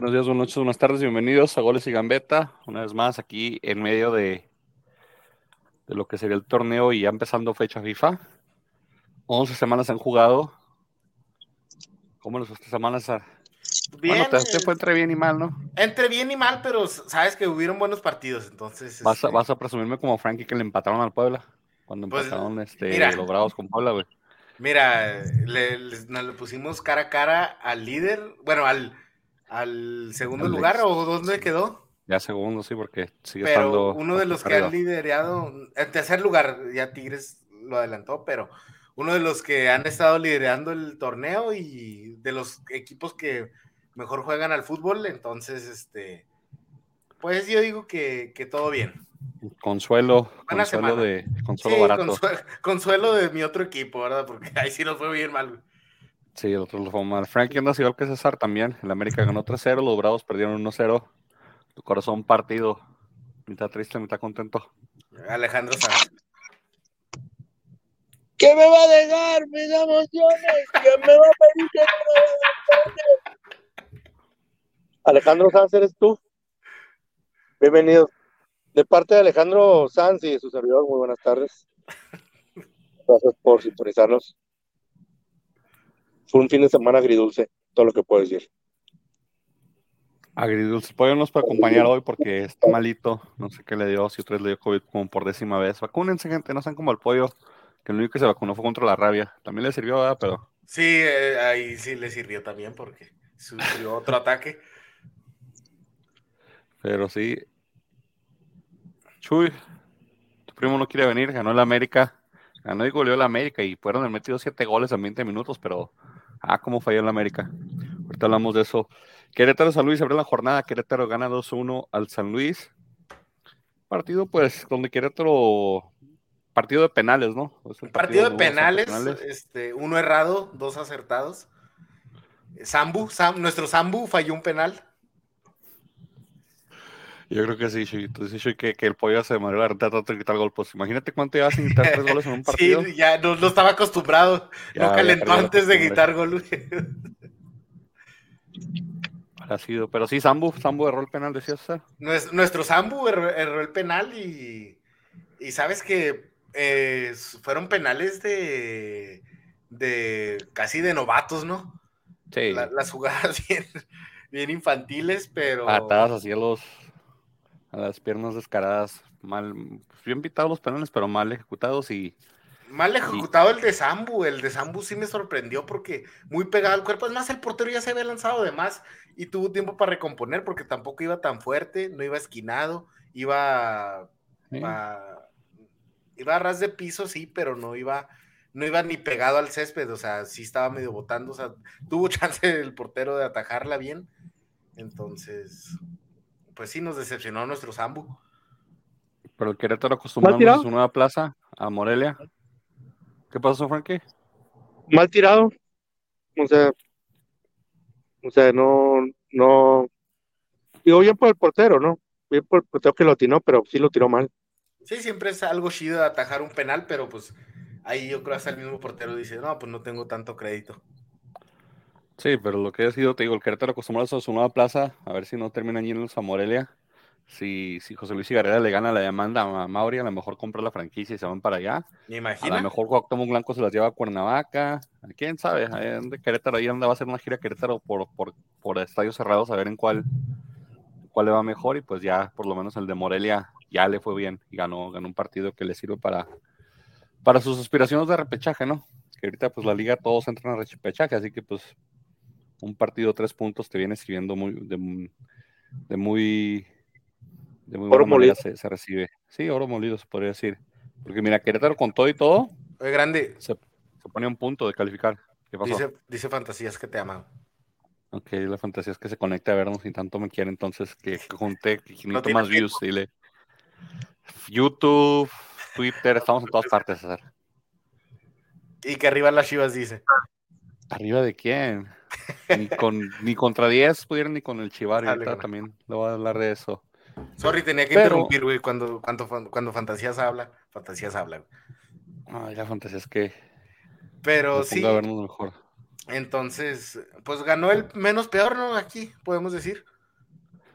Buenos días, buenas noches, buenas tardes, bienvenidos a Goles y Gambeta. Una vez más aquí en medio de, de lo que sería el torneo y ya empezando fecha FIFA. 11 semanas han jugado. ¿Cómo les estas semanas? Bien, bueno, te, te fue entre bien y mal, ¿no? Entre bien y mal, pero sabes que hubieron buenos partidos, entonces. Vas a, este, vas a presumirme como Frankie que le empataron al Puebla. Cuando Pues, empataron este, mira. los Bravos con Puebla, güey. Mira, le, le- nos le pusimos cara a cara al líder, bueno, al, al segundo lugar, o dónde quedó. Ya segundo, sí, porque sigue Pero estando. uno de los que han liderado, en tercer lugar, ya Tigres lo adelantó, pero uno de los que han estado liderando el torneo y de los equipos que mejor juegan al fútbol, entonces, este, pues yo digo que, que todo bien. Consuelo, Buena consuelo semana. de consuelo Sí, barato. consue- consuelo de mi otro equipo, ¿verdad? Porque ahí sí nos fue bien mal. Sí, el otro lo fue mal. Frankie anda igual que César también. El América ganó 3-0, los Bravos perdieron 1-0. Tu corazón partido. Mitad triste, mitad contento. Alejandro Sanz. ¿Qué me va a dejar mis emociones? ¿Qué me va a pedir que no? Alejandro Sanz, ¿eres tú? Bienvenido. De parte de Alejandro Sanz y de su servidor, muy buenas tardes. Gracias por sintonizarnos. Fue un fin de semana agridulce, todo lo que puedo decir. Agridulce. Pollo nos puede acompañar hoy porque está malito. No sé qué le dio, si otra vez le dio COVID como por décima vez. Vacúnense, gente, no sean como el pollo. Que el único que se vacunó fue contra la rabia. También le sirvió, ¿verdad? Pero Sí, eh, ahí sí le sirvió también porque sufrió otro ataque. Pero sí. Chuy, tu primo no quiere venir, ganó el América. Ganó y goleó el América y fueron el metido siete goles en 20 minutos, pero ah, cómo falló el América. Ahorita hablamos de eso. Querétaro San Luis abrió la jornada. Querétaro gana 2-1 al San Luis. Partido, pues, donde Querétaro. Partido de penales, ¿no? Es Partido de penales, este, uno errado, dos acertados. Sambu, Sam- nuestro Sambu falló un penal. Yo creo que sí, dices, Chuy, que, que el pollo se madrió la renta tanto de quitar gol. Pues imagínate cuánto llevas sin quitar tres goles en un partido. Sí, ya no, no estaba acostumbrado. Ya, no calentó antes de costumbre. quitar gol. güey. Ha sido, pero sí, Sambu, Sambu erró el penal, decía. Nues- Nuestro Sambu erró, erró el penal y, y sabes que eh, fueron penales de, de casi de novatos, ¿no? Sí, La- las jugadas bien, bien infantiles, pero patadas hacia los a las piernas descaradas, mal, pues, bien pitados los penales, pero mal ejecutados y mal ejecutado el de Sambu. El de Sambu sí me sorprendió porque muy pegado al cuerpo. Es más, el portero ya se había lanzado de más y tuvo tiempo para recomponer porque tampoco iba tan fuerte, no iba esquinado, iba sí, a, iba a ras de piso, sí, pero no iba, no iba ni pegado al césped, o sea, sí estaba medio botando, o sea, tuvo chance el portero de atajarla bien. Entonces, pues sí, nos decepcionó nuestro Sambu. pero el Querétaro acostumbramos a su nueva plaza, a Morelia. ¿Qué pasó, Frankie? Mal tirado. O sea, o sea, no, no. Digo bien por el portero, ¿no? Bien por el portero que lo atinó, pero sí lo tiró mal. Sí, siempre es algo chido de atajar un penal, pero pues ahí yo creo hasta el mismo portero dice, no, pues no tengo tanto crédito. Sí, pero lo que ha sido, te digo, el Querétaro acostumbrado a su nueva plaza, a ver si no terminan yéndose a Morelia. Si, si José Luis Cigarrera le gana la demanda a Mauri, a lo mejor compra la franquicia y se van para allá. ¿Me A imagina? lo mejor Cuauhtémoc Blanco se las lleva a Cuernavaca. ¿Quién sabe? Ahí anda Querétaro, ahí anda, va a hacer una gira a Querétaro por, por, por estadios cerrados a ver en cuál, cuál le va mejor. Y pues ya, por lo menos el de Morelia ya le fue bien y ganó, ganó un partido que le sirve para, para sus aspiraciones de repechaje, ¿no? Que ahorita pues la liga todos entran a repechaje, así que pues un partido tres puntos te viene sirviendo muy, de, de muy, de muy Oro buena manera molido. se, se recibe. Sí, oro molido se podría decir. Porque mira, Querétaro con todo y todo, Oye, grande, se, se pone un punto de calificar. ¿Qué pasó? dice, dice Fantasías que te ama. Ok, la fantasía es que se conecte a vernos y tanto me quiere, entonces que, que junte que más views, dile. YouTube, Twitter, estamos en todas partes, César. Y que arriba las chivas dice. ¿Arriba de quién? Ni, con, ni contra 10 pudieron ni con el Chivar, y Dale, ahorita también le voy a hablar de eso. Sorry, tenía que Pero- interrumpir, güey, cuando, cuando, cuando Fantasías habla. Fantasías habla, güey. Ay, la fantasía es que Pero sí, ponga a vernos mejor. entonces, pues ganó el menos peor, ¿no? Aquí, podemos decir.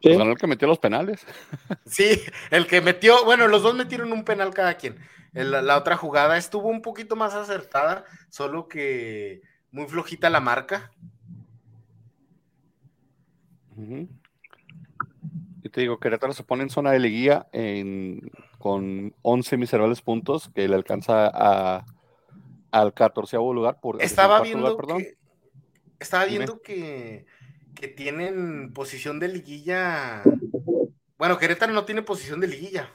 Pues ganó el que metió los penales. Sí, el que metió, bueno, los dos metieron un penal cada quien. la otra jugada estuvo un poquito más acertada, solo que muy flojita la marca. Y te digo, Querétaro se pone en zona de liguilla con 11 miserables puntos que le alcanza a, al 14 lugar. Por, estaba viendo, que, estaba viendo que, que tienen posición de liguilla. Bueno, Querétaro no tiene posición de liguilla.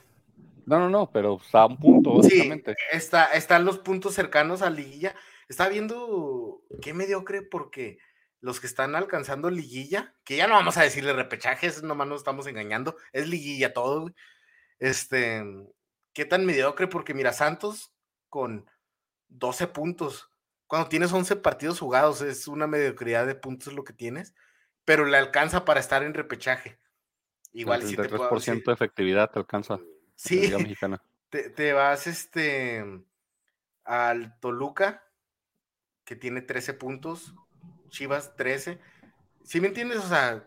No, no, no, pero está a un punto, básicamente. Sí, está, están los puntos cercanos a liguilla. Estaba viendo qué mediocre porque los que están alcanzando liguilla, que ya no vamos a decirle repechajes, nomás nos estamos engañando, es liguilla todo, Este, qué tan mediocre, porque mira, Santos con 12 puntos, cuando tienes 11 partidos jugados, es una mediocridad de puntos lo que tienes, pero le alcanza para estar en repechaje. Igual si te de efectividad te alcanza. Sí, te, te vas este al Toluca, que tiene 13 puntos, Chivas 13. ¿Sí me entiendes? O sea,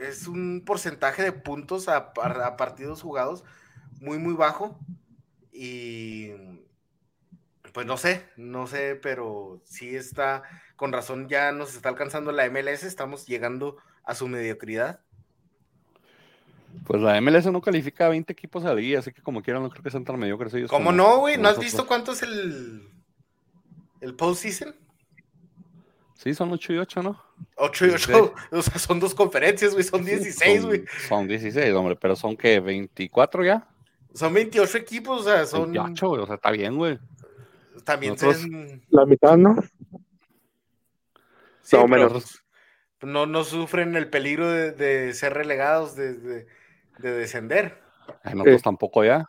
es un porcentaje de puntos a, partidos jugados muy, muy bajo. Y pues no sé, no sé, pero sí está, con razón ya nos está alcanzando la MLS, estamos llegando a su mediocridad. Pues la MLS no califica a 20 equipos a día, así que como quieran, no creo que sean tan mediocres ellos. ¿Cómo no, güey? ¿No has visto cuánto es el, el postseason? Sí, son 8 y 8, ¿no? 8 y 8, o sea, son dos conferencias, güey, son 16, güey. Son, 16, hombre, pero son que 24 ya. Son 28 equipos, o sea, son. 28, güey, o sea, está bien, güey. También son... La mitad, ¿no? Sí, no, menos. No, no sufren el peligro de, ser relegados, de, de, descender. Nosotros tampoco ya.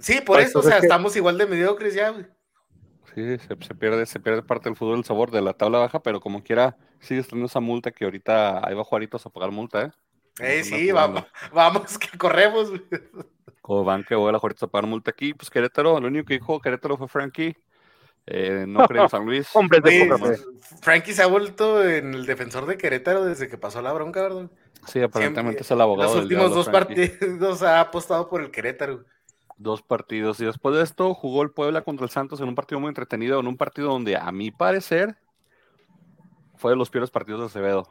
Sí, por pues, eso, o sea, estamos igual de mediocres ya, güey. Sí, se, pierde, se pierde parte del fútbol el sabor de la tabla baja, pero como quiera, sigue estando esa multa que ahorita ahí va Juaritos a pagar multa, ¿eh? Eh, sí, vamos, vamos, que corremos. Como van que voy a Juaritos a pagar multa aquí, pues Querétaro, lo único que dijo Querétaro fue Frankie. Eh, no creo San Luis. Frankie se ha vuelto en el defensor de Querétaro desde que pasó la bronca, ¿verdad? Sí, aparentemente es el abogado. Los últimos dos partidos ha apostado por el Querétaro dos partidos. Y después de esto jugó el Puebla contra el Santos en un partido muy entretenido, en un partido donde a mi parecer fue de los peores partidos de Acevedo.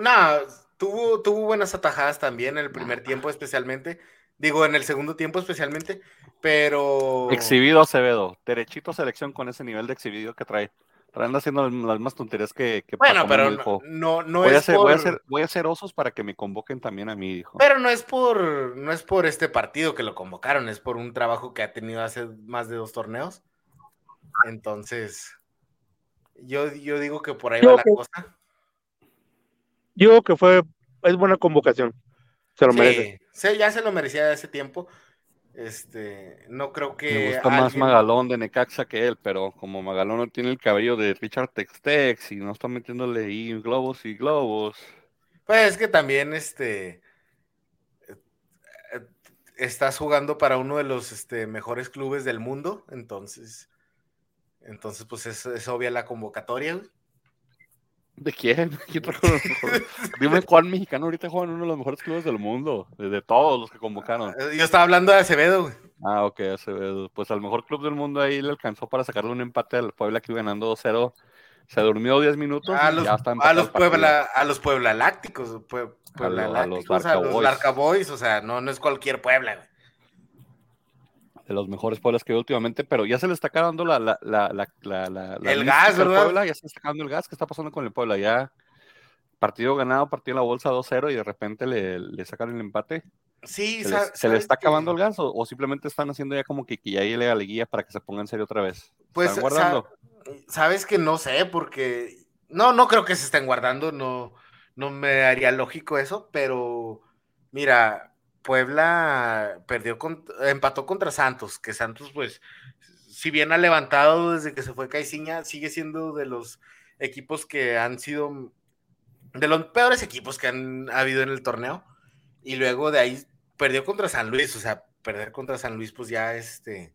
Nah, tuvo, tuvo buenas atajadas también en el primer tiempo especialmente. Digo, en el segundo tiempo especialmente, pero... Exhibido Acevedo, derechito selección con ese nivel de exhibido que trae. Anda haciendo las mismas tonterías que, Bueno, pero no, no, voy es a hacer, voy, a hacer, voy a hacer osos para que me convoquen también a mí, dijo. Pero no es por no es por este partido que lo convocaron, es por un trabajo que ha tenido hace más de dos torneos. Entonces, yo, yo digo que por ahí va la cosa. Yo que fue, es buena convocación. Se lo merece. Sí, ya se lo merecía hace tiempo. Este, no creo que. Me gusta más Magalón de Necaxa que él, pero como Magalón no tiene el cabello de Richard Textex y no está metiéndole ahí globos y globos. Pues es que también este. Estás jugando para uno de los este, mejores clubes del mundo, entonces. Entonces, pues es, es obvia la convocatoria. ¿De quién? Dime cuál mexicano ahorita juega en uno de los mejores clubes del mundo, de, todos los que convocaron. Eh, yo estaba hablando de Acevedo, Ah, ok, Acevedo. Pues al mejor club del mundo ahí le alcanzó para sacarle un empate al Puebla que iba ganando 2-0. Se durmió 10 minutos. A los, a los Puebla, a los Puebla Lácticos, Puebla a, los, Larca Boys, o sea, no, no es cualquier Puebla, güey de los mejores Pueblas que veo últimamente, pero ya se le está acabando la, la, la, la el gas, ¿verdad? Puebla, ya se está acabando el gas. ¿Qué está pasando con el Puebla? Ya partido ganado, partido en la bolsa 2-0 y de repente le, le, sacan el empate. Sí, ¿Se, le está acabando el gas o, simplemente están haciendo ya como que, que ya llegue la liguilla para que se ponga en serio otra vez? Pues, guardando? sabes que no sé, porque no, no creo que se estén guardando, no, no me haría lógico eso, pero mira, Puebla perdió, empató contra Santos, que Santos, pues, si bien ha levantado desde que se fue Caiciña, sigue siendo de los equipos que han sido de los peores equipos que han habido en el torneo. Y luego de ahí perdió contra San Luis, o sea, perder contra San Luis, pues ya este.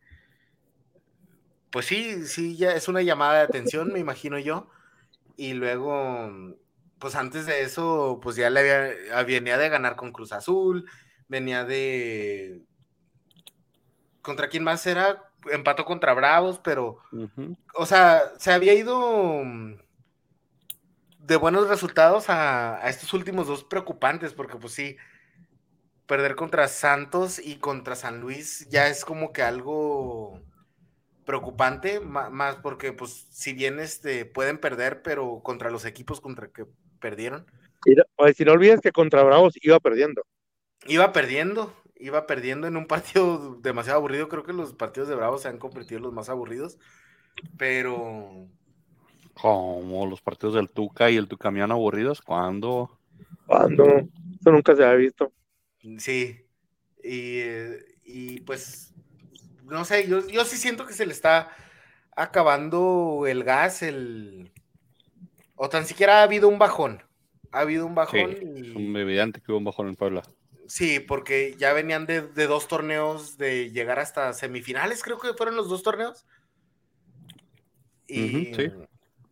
Pues sí, sí, ya es una llamada de atención, me imagino yo. Y luego pues antes de eso, pues ya le había, venía de ganar con Cruz Azul, venía de... ¿Contra quién más era? Empató contra Bravos, pero... O sea, se había ido de buenos resultados a, a, estos últimos dos preocupantes, porque pues sí, perder contra Santos y contra San Luis ya es como que algo preocupante, más porque pues si bien este, pueden perder, pero contra los equipos contra que perdieron. Y si no olvides que contra Bravos iba perdiendo. Iba perdiendo, iba perdiendo en un partido demasiado aburrido. Creo que los partidos de Bravos se han convertido en los más aburridos, pero... Como los partidos del Tuca y el Tucamián aburridos, ¿cuándo? ¿Cuándo? Eso nunca se ha visto. Sí, y, eh, y pues no sé, yo, yo sí siento que se le está acabando el gas, el... O tan siquiera ha habido un bajón. Ha habido un bajón. es evidente que hubo un bajón en Puebla. Sí, porque ya venían de, dos torneos de llegar hasta semifinales, creo que fueron los dos torneos. Y,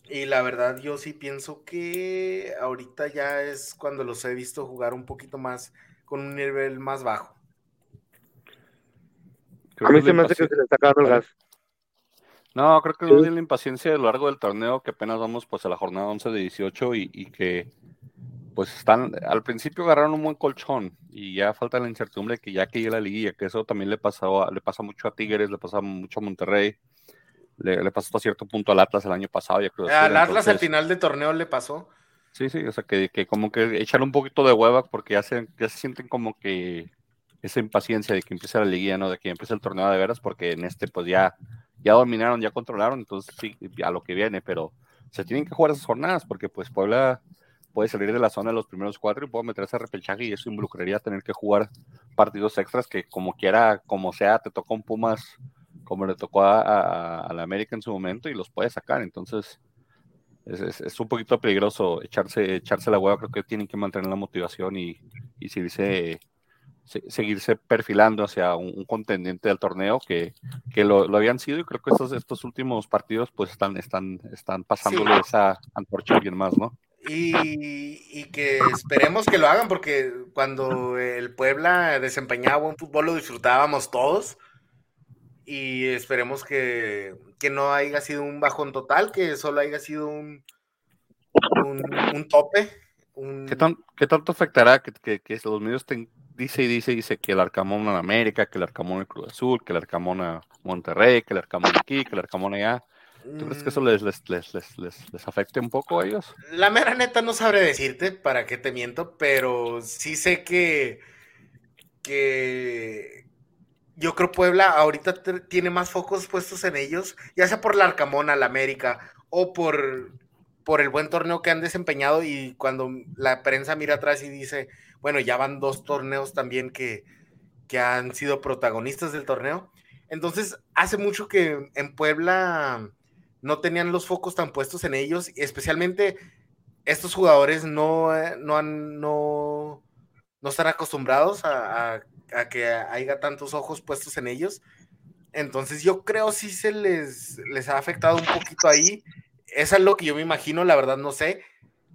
y la verdad, yo sí pienso que ahorita ya es cuando los he visto jugar un poquito más, con un nivel más bajo a mí se me hace que se le está acabando el gas. No, creo que es la impaciencia a lo largo del torneo, que apenas vamos pues a la jornada 11 de 18 y, que pues están, al principio agarraron un buen colchón y ya falta la incertidumbre que ya que llega la liguilla, que eso también le, pasó, le pasa mucho a Tigres, le pasa mucho a Monterrey, le, pasó hasta cierto punto al Atlas el año pasado. Ya creo al Atlas al final de torneo le pasó. Sí, sí, o sea que, que como que echan un poquito de hueva porque ya se, ya se sienten como que esa impaciencia de que empiece la liguilla, ¿no? De que empiece el torneo de veras, porque en este pues ya, ya dominaron, ya controlaron, entonces sí, a lo que viene, pero se tienen que jugar esas jornadas, porque pues Puebla puede salir de la zona de los primeros cuatro y puede meterse a repechaje y eso involucraría tener que jugar partidos extras que como quiera, como sea, te tocó un Pumas como le tocó a, la América en su momento y los puede sacar, entonces es, es, un poquito peligroso echarse, echarse la hueva, creo que tienen que mantener la motivación y, y seguirse seguirse perfilando hacia un, contendiente del torneo que, que lo, habían sido y creo que estos, estos últimos partidos pues están, están, están pasándole esa antorcha a alguien más, ¿no? Y, que esperemos que lo hagan porque cuando el Puebla desempeñaba buen fútbol lo disfrutábamos todos y esperemos que, que no haya sido un bajón total, que solo haya sido un, un, tope. ¿Qué, ¿Qué, tanto afectará que, que, que los medios dice y dice, dice que el Arcamón en América, que el Arcamón en Cruz Azul, que el Arcamón a Monterrey, que el Arcamón aquí, que el Arcamón allá. ¿Tú crees que eso les, les, les, les, les afecte un poco a ellos? La mera neta no sabré decirte, para qué te miento, pero sí sé que, que yo creo Puebla ahorita tiene más focos puestos en ellos, ya sea por el Arcamón al América o por, por el buen torneo que han desempeñado y cuando la prensa mira atrás y dice, bueno, ya van dos torneos también que, han sido protagonistas del torneo. Entonces, hace mucho que en Puebla no tenían los focos tan puestos en ellos, especialmente estos jugadores no, eh, no, han, no, no están acostumbrados a, que haya tantos ojos puestos en ellos. Entonces yo creo sí se les, les ha afectado un poquito ahí. Eso es lo que yo me imagino, la verdad no sé.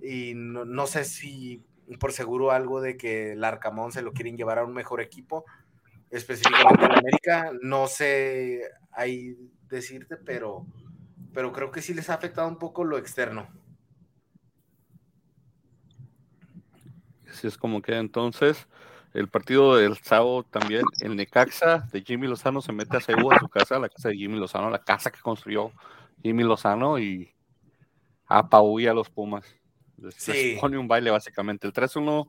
Y no, no sé si por seguro algo de que el Arcamón se lo quieren llevar a un mejor equipo, específicamente en América. No sé ahí decirte, pero, pero creo que sí les ha afectado un poco lo externo. Así es como que entonces el partido del sábado también, el Necaxa de Jimmy Lozano se mete a Cebu a su casa, la casa de Jimmy Lozano, la casa que construyó Jimmy Lozano y apabulla a los Pumas. Les, pone un baile básicamente. El 3-1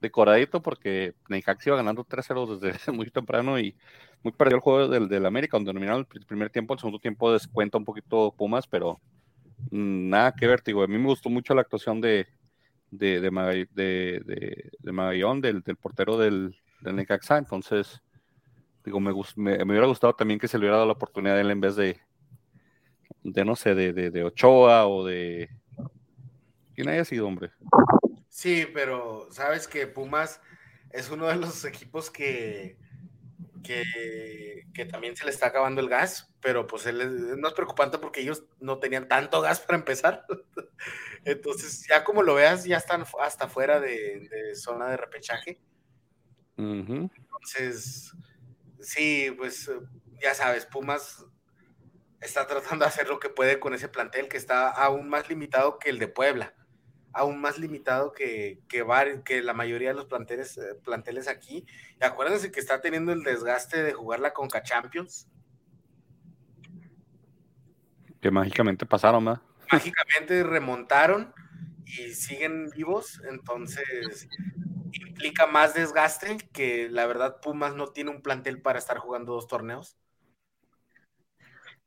decoradito porque Necaxa iba ganando 3-0 desde muy temprano y muy perdió el juego del, del América, donde dominaron el primer tiempo, el segundo tiempo descuenta un poquito Pumas, pero mm, nada que ver, a mí me gustó mucho la actuación de de, de, de, Magallón, del, del, portero del, del Necaxa, entonces digo, me, me, me, hubiera gustado también que se le hubiera dado la oportunidad a él en vez de, de no sé, de, de Ochoa o de, ¿Quién haya sido, hombre? Sí, pero sabes que Pumas es uno de los equipos que, que, también se le está acabando el gas, pero pues él es, más preocupante porque ellos no tenían tanto gas para empezar. Entonces, ya como lo veas, ya están hasta fuera de, de zona de repechaje. Entonces, sí, pues ya sabes, Pumas está tratando de hacer lo que puede con ese plantel que está aún más limitado que el de Puebla, aún más limitado que, que, que la mayoría de los planteles, eh, planteles aquí. Y acuérdense que está teniendo el desgaste de jugar la Conca Champions. Que mágicamente pasaron, ¿verdad? Mágicamente remontaron y siguen vivos, entonces implica más desgaste que la verdad Pumas no tiene un plantel para estar jugando dos torneos.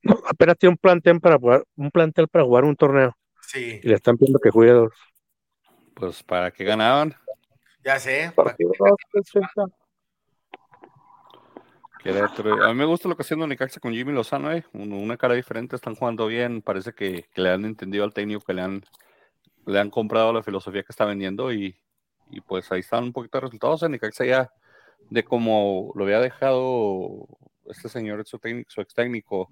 No, apenas tiene un plantel para jugar, un plantel para jugar un torneo. Sí, Y le están pidiendo que juegue dos. Pues para que ganaban. ya sé. pa- Partidos, dos, tres, treinta. Querétaro. A mí me gusta lo que está haciendo Necaxa con Jimmy Lozano, eh. Un- Una cara diferente, están jugando bien. Parece que, que le han entendido al técnico, que le han, le han comprado la filosofía que está vendiendo y, y pues ahí están un poquito de resultados. En Necaxa ya de como lo había dejado este señor, su, técnico, su ex técnico,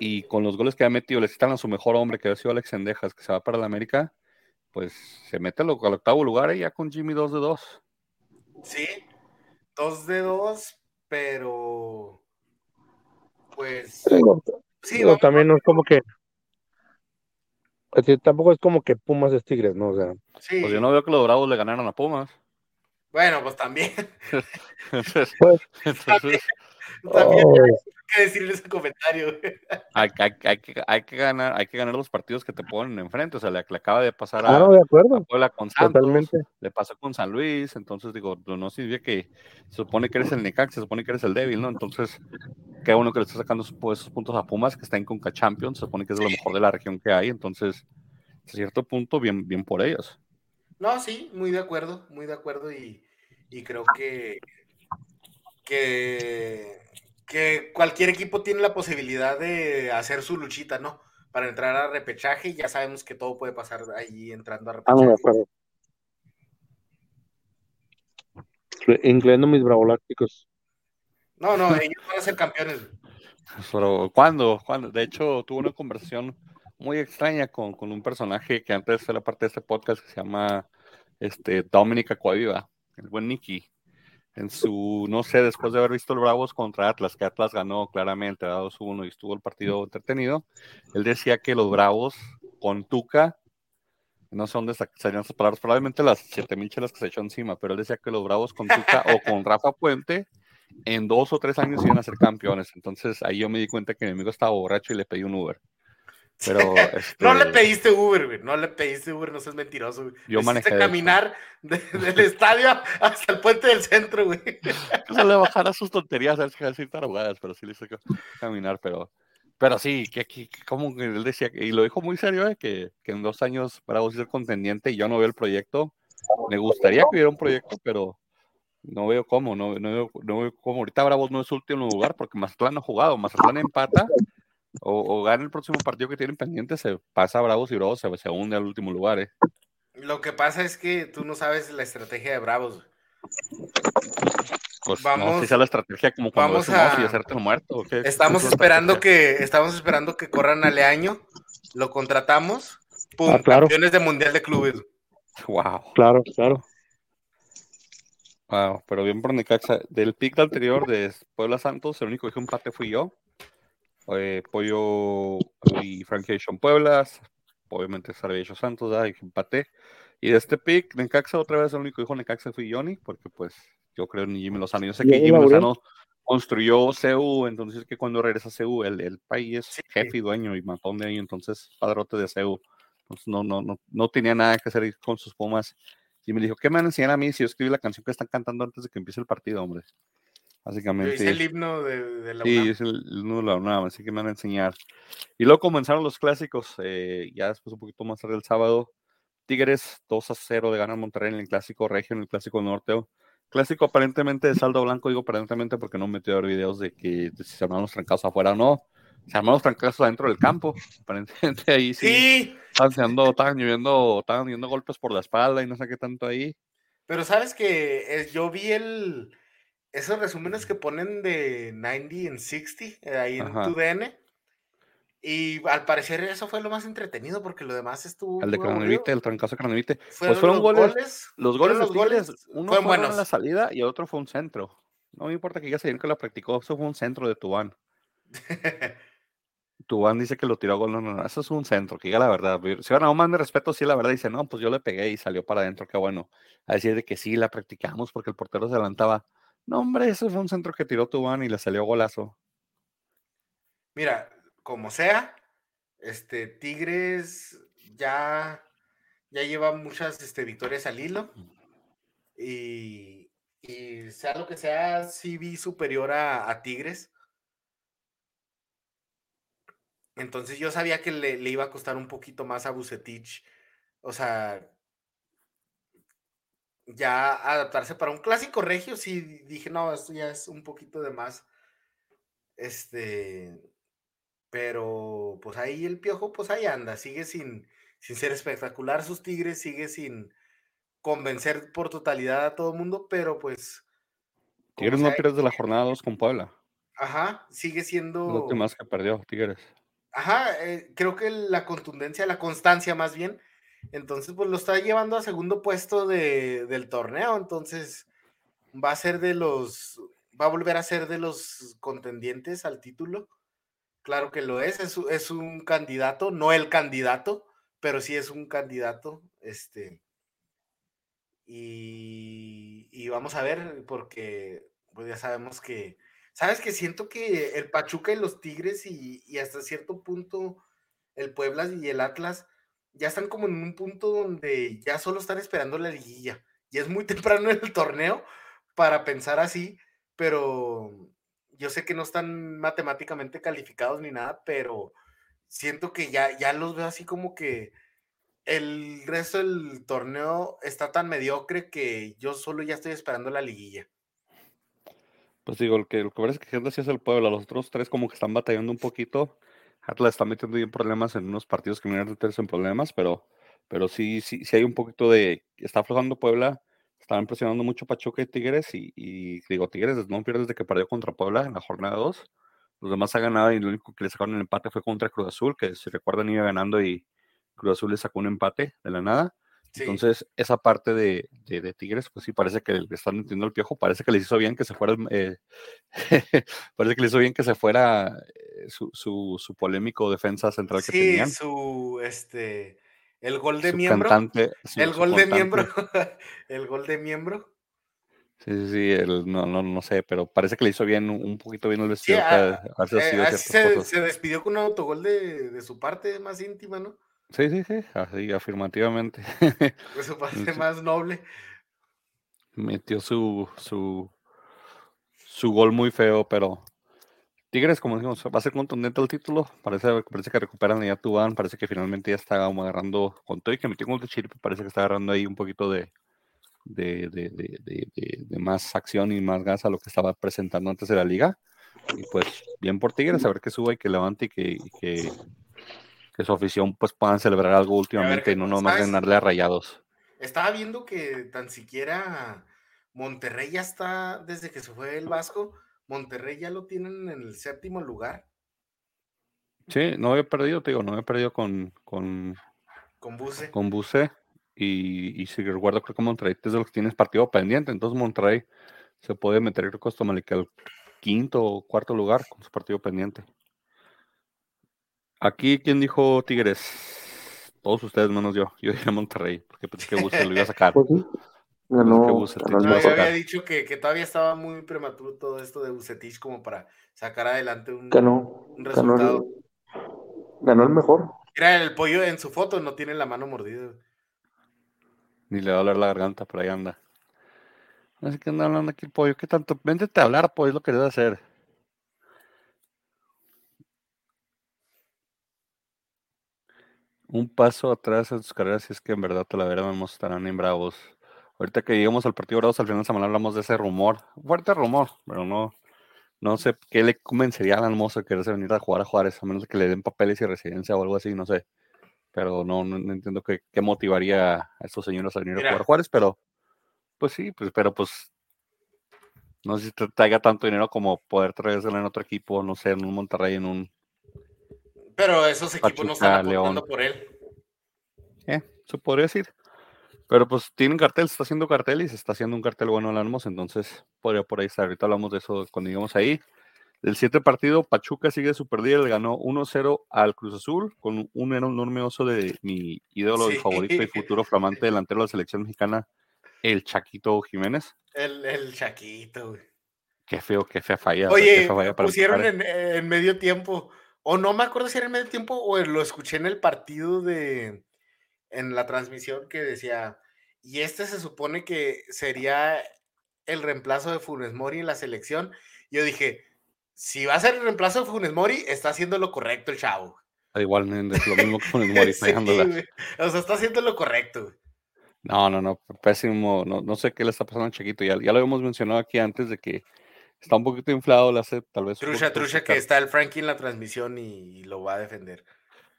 y con los goles que ha metido, le citan a su mejor hombre, que ha sido Alex Sendejas, que se va para la América, pues se mete al, al octavo lugar y ya con Jimmy 2 de 2. Sí, dos de dos, pero pues Digo, sí, digo, vamos- también no es como que. es decir, tampoco es como que Pumas es Tigres, ¿no? O sea, sí. Pues yo no veo que los Bravos le ganaron a Pumas. Bueno, pues también, Entonces, Pues- entonces, también oh, hay que decirle ese comentario. hay, hay- hay que, hay, que ganar, hay que ganar los partidos que te ponen enfrente. O sea, le, le acaba de pasar a, no, de a acuerdo, Puebla con Santos, totalmente. le pasó con San Luis. Entonces, digo, no, significa que se supone que eres el Necaxa, se supone que eres el débil, ¿no? Entonces, qué bueno que le está sacando esos, esos puntos a Pumas, que está en Conca Champions, se supone que es lo mejor de la región que hay. Entonces, a cierto punto, bien, bien por ellos. No, sí, muy de acuerdo, muy de acuerdo y, y creo que, que, que cualquier equipo tiene la posibilidad de hacer su luchita, ¿no? Para entrar a repechaje y ya sabemos que todo puede pasar ahí entrando a Ah, no, de repechaje. acuerdo. Incluyendo mis bravolácticos. No, no, ellos van a ser campeones. Pero, ¿cuándo? ¿Cuándo? De hecho, tuve una conversación muy extraña con, con un personaje que antes era parte de este podcast que se llama este, Dominic Aquaviva, el buen Nicky. En su, no sé, después de haber visto el Bravos contra Atlas, que Atlas ganó claramente, 2-1 y estuvo el partido entretenido, él decía que los Bravos con Tuca, no sé dónde sa- salían esas palabras, probablemente las 7000 chelas que se echó encima, pero él decía que los Bravos con Tuca o con Rafa Puente en dos o tres años iban a ser campeones. Entonces ahí yo me di cuenta que mi amigo estaba borracho y le pedí un Uber. Pero este, No le pediste Uber, güey. No le pediste Uber, no seas mentiroso, güey. Yo manejé, caminar de- del estadio hasta el puente del centro, güey. se le bajara sus tonterías, que decir tarugadas, pero sí le hice ca- caminar, pero, pero sí, que, que, como él decía, y lo dijo muy serio, eh, que, que en dos años Bravos iba a ser contendiente y yo no veo el proyecto. Me gustaría que hubiera un proyecto, pero no veo cómo, no, no, veo, no veo cómo. Ahorita Bravos no es último lugar porque Mazatlán no ha jugado, Mazatlán empata o, o gana el próximo partido que tienen pendiente, se pasa a Bravos y Bravos se, se hunde al último lugar. Eh. Lo que pasa es que tú no sabes la estrategia de Bravos. güey. Pues no Vamos- sé si sea la estrategia como cuando vamos ves oso y a- hacerte el muerto. ¿o qué? Estamos ¿Qué es la esperando que estamos esperando que corran a Leaño, lo contratamos, pum, Ah, claro. campeones de mundial de clubes. Wow. Claro, claro. Wow, pero bien por Necaxa. Del pick anterior de Puebla Santos, el único que hizo empate fui yo. Eh, Pollo y Frankie Puebla. Obviamente hecho Santos, ¿verdad? y que empaté. Y de este pick, Necaxa otra vez, el único que dijo Necaxa fui Johnny, porque pues yo creo en Jimmy Lozano. Yo sé ¿Y que Jimmy? Lozano construyó CEU, entonces que cuando regresa a CEU, el, el país es Sí. jefe y dueño y matón de ahí, entonces padrote de CEU. Entonces no, no, no, no tenía nada que hacer con sus pumas. Y me dijo, ¿qué me van a enseñar a mí si yo escribí la canción que están cantando antes de que empiece el partido, hombre? Básicamente. hice el himno de, de la Sí, UNAM. es el, el nudo de la UNAM, así que me van a enseñar. Y luego comenzaron los clásicos, eh, ya después un poquito más tarde el sábado. Tigres 2 a 0 de ganar Monterrey en el clásico regio, en el clásico norteo. Clásico aparentemente de saldo blanco, digo aparentemente porque no metió a ver videos de que de si se armaron los trancazos afuera o no. Se armaron los trancazos adentro del campo. Aparentemente ahí sí, Sí, estaban, lloviendo, estaban viendo golpes por la espalda y no sé qué tanto ahí. pero sabes que eh, yo vi el esos resúmenes que ponen de 90 en 60 eh, ahí en Ajá. tu DN Y al parecer eso fue lo más entretenido porque lo demás estuvo. El de. Cranevite, el trancazo de Pues fueron los goles. goles, Los goles los goles, uno fue en la salida y el otro fue un centro. No me importa que digas bien que la practicó, eso fue un centro de Tubán. Tubán dice que lo tiró a gol, no, no, no, eso es un centro, que diga la verdad. Si van a un man de respeto, sí, la verdad, dice, no, pues yo le pegué y salió para adentro, qué bueno. A decir de que sí, la practicamos porque el portero se adelantaba. No, hombre, ese fue un centro que tiró Tubán y le salió golazo. Mira, como sea, este Tigres ya, ya lleva muchas este, victorias al hilo. Y, sea lo que sea, sí vi superior a, a Tigres. Entonces yo sabía que le, le iba a costar un poquito más a Bucetich. O sea, ya adaptarse para un clásico regio, sí dije, no, esto ya es un poquito de más. Este, pero pues ahí el piojo, pues ahí anda, sigue sin, sin ser espectacular sus Tigres, sigue sin convencer por totalidad a todo el mundo, pero pues, Tigres no sea, pierde la jornada 2 con Puebla. ajá, sigue Es lo siendo, que más que perdió Tigres. ajá, eh, creo que la contundencia, la constancia más bien, entonces pues lo está llevando a segundo puesto de, del torneo, entonces va a ser de los, va a volver a ser de los contendientes al título. Claro que lo es, es, es un candidato, no el candidato, pero sí es un candidato. Este, y, y vamos a ver, porque pues ya sabemos que, sabes que siento que el Pachuca y los Tigres y, y hasta cierto punto el Puebla y el Atlas ya están como en un punto donde ya solo están esperando la liguilla. Y es muy temprano en el torneo para pensar así, pero yo sé que no están matemáticamente calificados ni nada, pero siento que ya, ya los veo así como que el resto del torneo está tan mediocre que yo solo ya estoy esperando la liguilla. Pues digo, que, lo que parece que gente sí es el Puebla, los otros tres como que están batallando un poquito. Atlas está metiendo bien problemas en unos partidos que no eran meterse en problemas, pero, pero sí, sí, sí hay un poquito de. Está aflojando Puebla, están presionando mucho Pachuca y Tigres, y, y digo, Tigres no pierde desde que perdió contra Puebla en la jornada 2. Los demás ha ganado y lo único que le sacaron el empate fue contra Cruz Azul, que si recuerdan iba ganando y Cruz Azul le sacó un empate de la nada. Sí. Entonces, esa parte de, de, de Tigres, pues sí, parece que le están metiendo el piojo, parece que les hizo bien que se fuera, eh, parece que les hizo bien que se fuera eh, su, su, su, polémico defensa central que sí, tenían. su, este, el gol de su miembro. Cantante, el gol de miembro. el gol de miembro. Sí, sí, sí, el, no, no, no sé, pero parece que le hizo bien, un poquito bien el vestido. Sí, a, eh, se, se, despidió con un autogol de, de su parte más íntima, ¿no? Sí, sí, sí, así, afirmativamente. De su parte más noble. Metió su, su, su gol muy feo, pero Tigres, como dijimos, va a ser contundente el título. Parece, parece que recuperan ya Tubán, parece que finalmente ya está agarrando con todo y que metió gol de Chiripe, parece que está agarrando ahí un poquito de, de, de, de, de, más acción y más gas a lo que estaba presentando antes de la liga. Y pues bien por Tigres, a ver que suba y que levante y que, y que, que, su afición pues puedan celebrar algo últimamente y no nomás ganarle a rayados. Estaba viendo que tan siquiera Monterrey ya está, desde que se fue el Vasco, Monterrey ya lo tienen en el séptimo lugar. Sí, no había perdido, te digo, no había perdido con, con, con Buse. Con Buse. Y, y si recuerdo, creo que Monterrey es de los que tienes partido pendiente. Entonces Monterrey se puede meter, creo que al quinto o cuarto lugar con su partido pendiente. Aquí, ¿quién dijo Tigres? Todos ustedes, menos yo. Yo dije Monterrey, porque pensé que Buse lo iba a sacar. Pues sí. Bucetich iba a Yo había dicho que, que todavía estaba muy prematuro todo esto de Bucetich como para sacar adelante un, ganó, un ganó, resultado. el, ganó el mejor. Mira, el pollo en su foto no tiene la mano mordida. Ni le va a doler la garganta, pero ahí anda. Así que anda hablando aquí el pollo. ¿Qué tanto? Véntete a hablar, pues, es lo que debe hacer. Un paso atrás en sus carreras, si es que en verdad te la veremos, estarán bien bravos. Ahorita que llegamos al partido bravos, al final de semana hablamos de ese rumor. Fuerte rumor, pero no, no sé qué le convencería a Alan Mozo de quererse venir a jugar a Juárez, a menos de que le den papeles y residencia o algo así, no sé. Pero no, no, no entiendo qué, qué, motivaría a estos señores a venir Mira. a jugar a Juárez, pero pues sí, pues, pero pues no sé si te traiga tanto dinero como poder traérselo en otro equipo, no sé, en un Monterrey, en un Pero esos equipos no están apostando por él. Eh, se podría decir. Pero pues tienen cartel, se está haciendo cartel y se está haciendo un cartel bueno al Almos, entonces podría por ahí estar. Ahorita hablamos de eso cuando llegamos ahí. Del siete partido, Pachuca sigue super le ganó 1-0 al Cruz Azul con un enorme oso de mi ídolo y favorito y futuro flamante delantero de la selección mexicana, el Chaquito Jiménez. El, el Chaquito, güey. Qué feo, qué fea falla. Oye, pusieron en, en, medio tiempo, o no me acuerdo si era en medio tiempo o lo escuché en el partido de, en la transmisión que decía, y este se supone que sería el reemplazo de Funes Mori en la selección. Yo dije, si va a ser el reemplazo de Funes Mori, está haciendo lo correcto el chavo. Ah, igualmente, lo mismo que Funes Mori. o sea, está haciendo lo correcto. No, no, no, pésimo. No, no sé qué le está pasando a Chiquito. Ya, ya lo habíamos mencionado aquí antes de que está un poquito inflado, le hace tal vez. Trucha, trucha, que está el Frankie en la transmisión y, lo va a defender.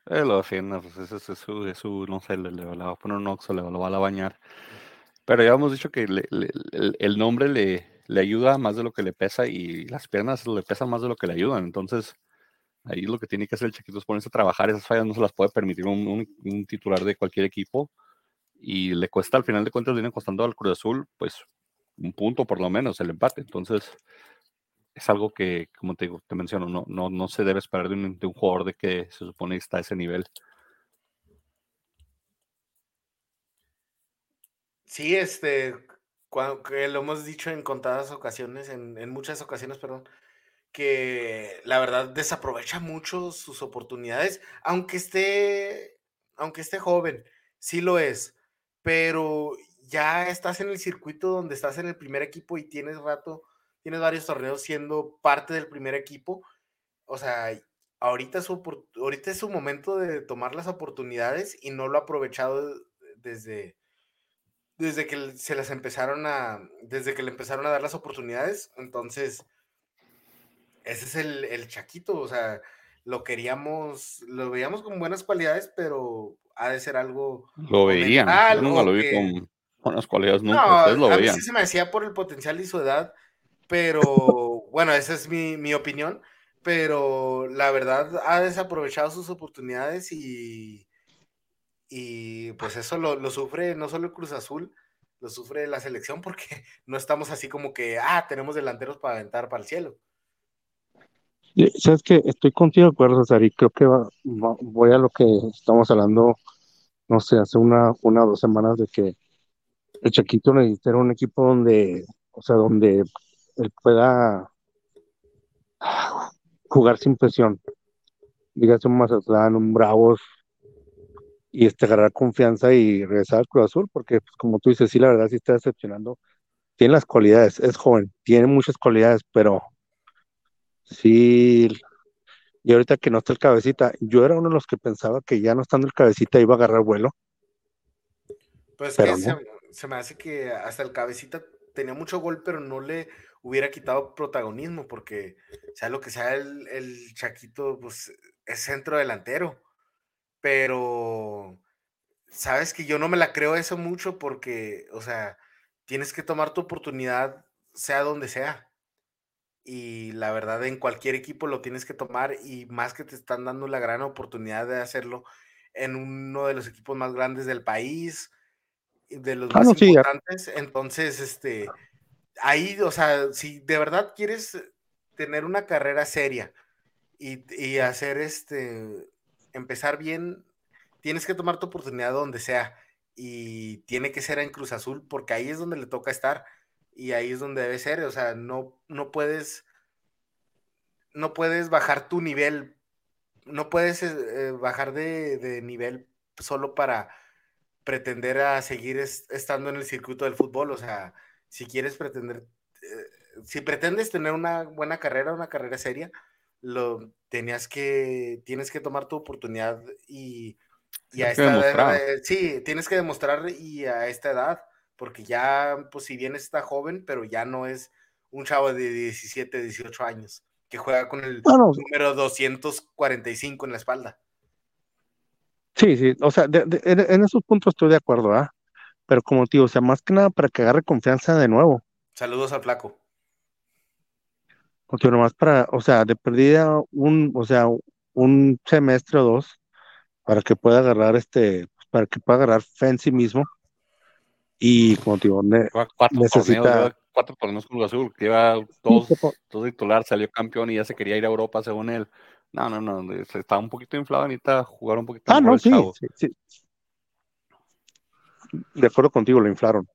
Eh, lo defiende, pues ese es su, es su, no sé, le, le, va a poner un oxo, le, lo va a bañar. Pero ya hemos dicho que el, nombre le, le ayuda más de lo que le pesa y las piernas le pesan más de lo que le ayudan. Entonces, ahí lo que tiene que hacer el Chiquito es ponerse a trabajar. Esas fallas no se las puede permitir un, un, titular de cualquier equipo. Y le cuesta, al final de cuentas, viene costando al Cruz Azul, pues un punto por lo menos, el empate. Entonces, es algo que, como te, te menciono, no, no, no se debe esperar de un, de un jugador de que se supone que está a ese nivel. Sí, este, cuando, que lo hemos dicho en contadas ocasiones, en, en, muchas ocasiones, perdón, que la verdad desaprovecha mucho sus oportunidades, aunque esté, aunque esté joven, sí lo es, pero ya estás en el circuito donde estás en el primer equipo y tienes rato tienes varios torneos siendo parte del primer equipo. O sea, ahorita, su, ahorita es su momento de tomar las oportunidades y no lo ha aprovechado desde, desde que se las empezaron a, desde que le empezaron a dar las oportunidades. Entonces, ese es el, el Chaquito, o sea, lo queríamos, lo veíamos con buenas cualidades, pero ha de ser algo. Lo veía, nunca lo vi con buenas cualidades, nunca. No, a mí sí se me decía por el potencial y su edad, pero bueno, esa es mi, opinión, pero la verdad ha desaprovechado sus oportunidades y, y pues eso lo, sufre no solo el Cruz Azul, lo sufre la selección porque no estamos así como que, ah, tenemos delanteros para aventar para el cielo. Sabes que estoy contigo de acuerdo, César, y creo que voy a lo que estamos hablando, no sé, hace una, una o dos semanas de que el Chaquito necesita un equipo donde, o sea, donde él pueda jugar sin presión. Dígase un Mazatlán, un Bravos, y este, agarrar confianza y regresar al Cruz Azul, porque pues, como tú dices, sí, la verdad sí está decepcionando. Tiene las cualidades, es joven, tiene muchas cualidades, pero sí, y ahorita que no está el cabecita, yo era uno de los que pensaba que ya no estando el cabecita iba a agarrar vuelo. Pues que se, me hace que hasta el cabecita tenía mucho gol, pero no le hubiera quitado protagonismo, porque sea lo que sea el, el Chaquito, pues es centro delantero. Pero, sabes que yo no me la creo eso mucho porque, o sea, tienes que tomar tu oportunidad, sea donde sea. Y la verdad, en cualquier equipo lo tienes que tomar y más que te están dando la gran oportunidad de hacerlo en uno de los equipos más grandes del país, de los ah, más importantes. Entonces, este, ahí, o sea, si de verdad quieres tener una carrera seria y, hacer este, empezar bien, tienes que tomar tu oportunidad donde sea y tiene que ser en Cruz Azul porque ahí es donde le toca estar y ahí es donde debe ser, o sea, no, no puedes, no puedes bajar tu nivel, no puedes eh, bajar de, de, nivel solo para pretender a seguir estando en el circuito del fútbol, o sea, si quieres pretender, eh, si pretendes tener una buena carrera, una carrera seria, lo tenías que, tienes que tomar tu oportunidad y, a esta edad, eh, sí, tienes que demostrar y a esta edad, porque ya, pues si bien está joven, pero ya no es un chavo de 17, 18 años que juega con el número 245 en la espalda. Sí, sí, o sea, en, esos puntos estoy de acuerdo, ¿ah? Pero como tío, o sea, más que nada para que agarre confianza de nuevo. Saludos al flaco. Porque nomás para, o sea, de perdida un, o sea, un semestre o dos para que pueda agarrar este, para que pueda agarrar fe en sí mismo. Y como te digo, ne- Cuatro necesita- torneos, cuatro torneos con Cruz Azul, que lleva dos, dos titular, salió campeón y ya se quería ir a Europa según él. No, no, no, se estaba un poquito inflado, necesita jugar un poquito Ah, no, el sí, chavo. sí, sí. De acuerdo contigo, lo inflaron.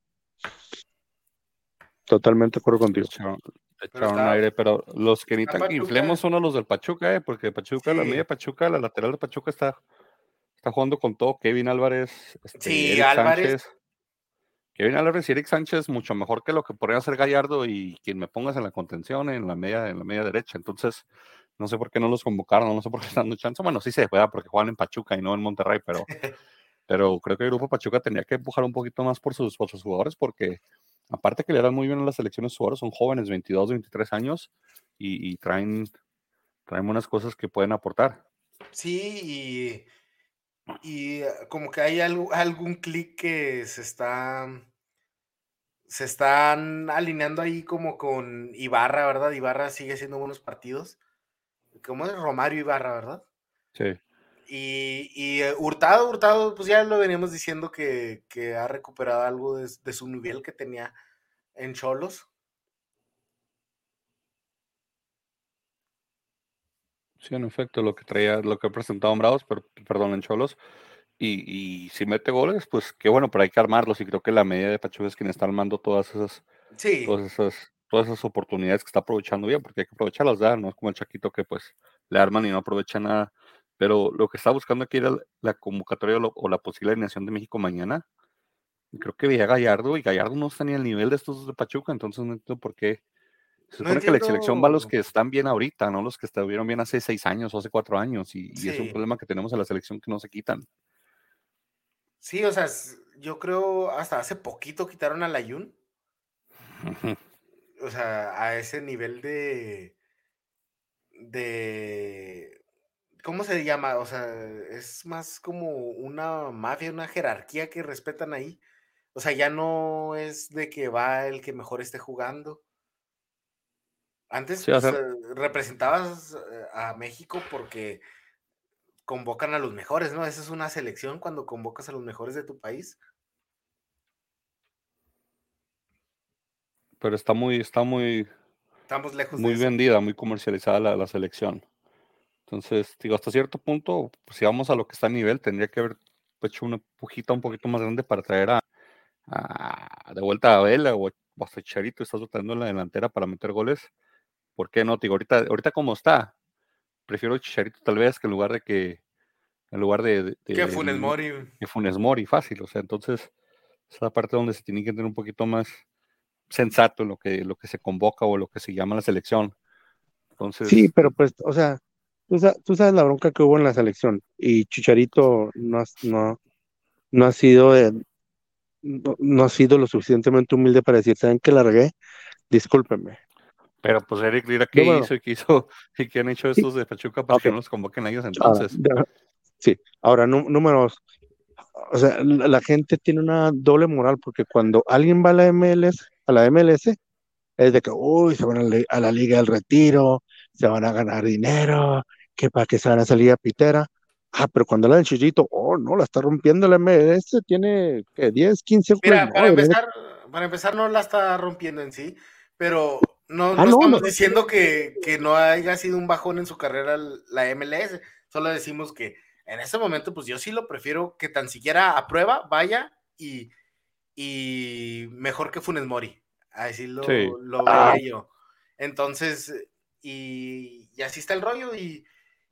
Totalmente de acuerdo contigo. echaron, está- aire, pero los que necesitan que inflemos son a los del Pachuca, eh, porque Pachuca, la media de Pachuca, la lateral de Pachuca está, está jugando con todo. Kevin Álvarez, este, Sí, Eric Álvarez. Sánchez. Kevin Álvarez y Eric Sánchez mucho mejor que lo que podría hacer Gallardo y quien me pongas en la contención en la media, en la media derecha. Entonces, no sé por qué no los convocaron, no sé por qué están dando chance. Bueno, sí se juega porque juegan en Pachuca y no en Monterrey, pero, pero creo que el grupo Pachuca tenía que empujar un poquito más por sus, por sus jugadores porque aparte que le dan muy bien a las selecciones jugadores, son jóvenes, 22, 23 años y, y traen, traen buenas cosas que pueden aportar. Sí, y, y, eh, como que hay algo, algún clic que se está. Se están alineando ahí como con Ibarra, ¿verdad? Ibarra sigue haciendo buenos partidos. ¿Cómo es? Romario Ibarra, ¿verdad? Sí. Y, y, eh, Hurtado, Hurtado, pues ya lo veníamos diciendo que, que ha recuperado algo de, de su nivel que tenía en Cholos. Sí, en efecto, lo que traía, lo que ha presentado en Bravos, pero, perdón, en Cholos. Y, y si mete goles, pues qué bueno, pero hay que armarlos. Y creo que la media de Pachuca es quien está armando todas esas, Sí, todas esas, todas esas oportunidades que está aprovechando bien, porque hay que aprovecharlas, ¿verdad? No es como el Chaquito que pues le arman y no aprovecha nada. Pero lo que está buscando aquí era la- convocatoria o, la posible alineación de México mañana. Creo que veía Gallardo y Gallardo no está ni al nivel de estos de Pachuca, entonces no entiendo por qué. Se No supone que la selección va a los que están bien ahorita, no los que estuvieron bien hace seis años o hace cuatro años. Y, y es un problema que tenemos en la selección que no se quitan. sí, o sea, yo creo hasta hace poquito quitaron a Layun. O sea, a ese nivel de. de. ¿Cómo se llama? O sea, es más como una mafia, una jerarquía que respetan ahí. O sea, ya no es de que va el que mejor esté jugando. Antes Sí, o pues, sea- eh, representabas eh, a México porque convocan a los mejores, ¿no? Esa es una selección cuando convocas a los mejores de tu país. Pero está muy, está muy, Estamos lejos muy de vendida, muy comercializada la, la selección. Entonces, digo, hasta cierto punto, pues, si vamos a lo que está a nivel, tendría que haber hecho una pujita un poquito más grande para traer a, a- de vuelta a Vela o, o hasta Chicharito, estás tratando en la delantera para meter goles. ¿Por qué no? Digo, ahorita, ahorita como está, prefiero Chicharito tal vez que en lugar de que, en lugar de, de- Que Funes Mori. que Funes Mori, fácil. O sea, entonces, esa parte donde se tiene que tener un poquito más sensato en lo que, lo que se convoca o lo que se llama la selección. Entonces, Sí, pero pues, o sea, tú, sa- tú sabes la bronca que hubo en la selección y Chicharito no, no, no ha sido eh, no, no ha sido lo suficientemente humilde para decir, ¿saben que largué? Discúlpenme. pero pues Eric, mira qué Número- hizo y qué hizo y qué han hecho estos de Pachuca para que no los convoquen a ellos Ahora, entonces. de- sí, ahora nú- números. O sea, la, gente tiene una doble moral porque cuando alguien va a la MLS, a la MLS, es de que, uy, se van a, la- a la Liga del Retiro, se van a ganar dinero, que para que se van a salir a pitera. Ah, pero cuando la del Chillito, oh, no, la está rompiendo la MLS, tiene, ¿qué? 10, 15 Mira, para no, empezar, para empezar no la está rompiendo en sí, pero no, Ah, no no, estamos no. diciendo que, que no haya sido un bajón en su carrera la MLS, solo decimos que en este momento, pues yo sí lo prefiero que tan siquiera a prueba vaya y, y mejor que Funes Mori, así lo, Sí. lo Ah. veía yo. Entonces, y, y así está el rollo y,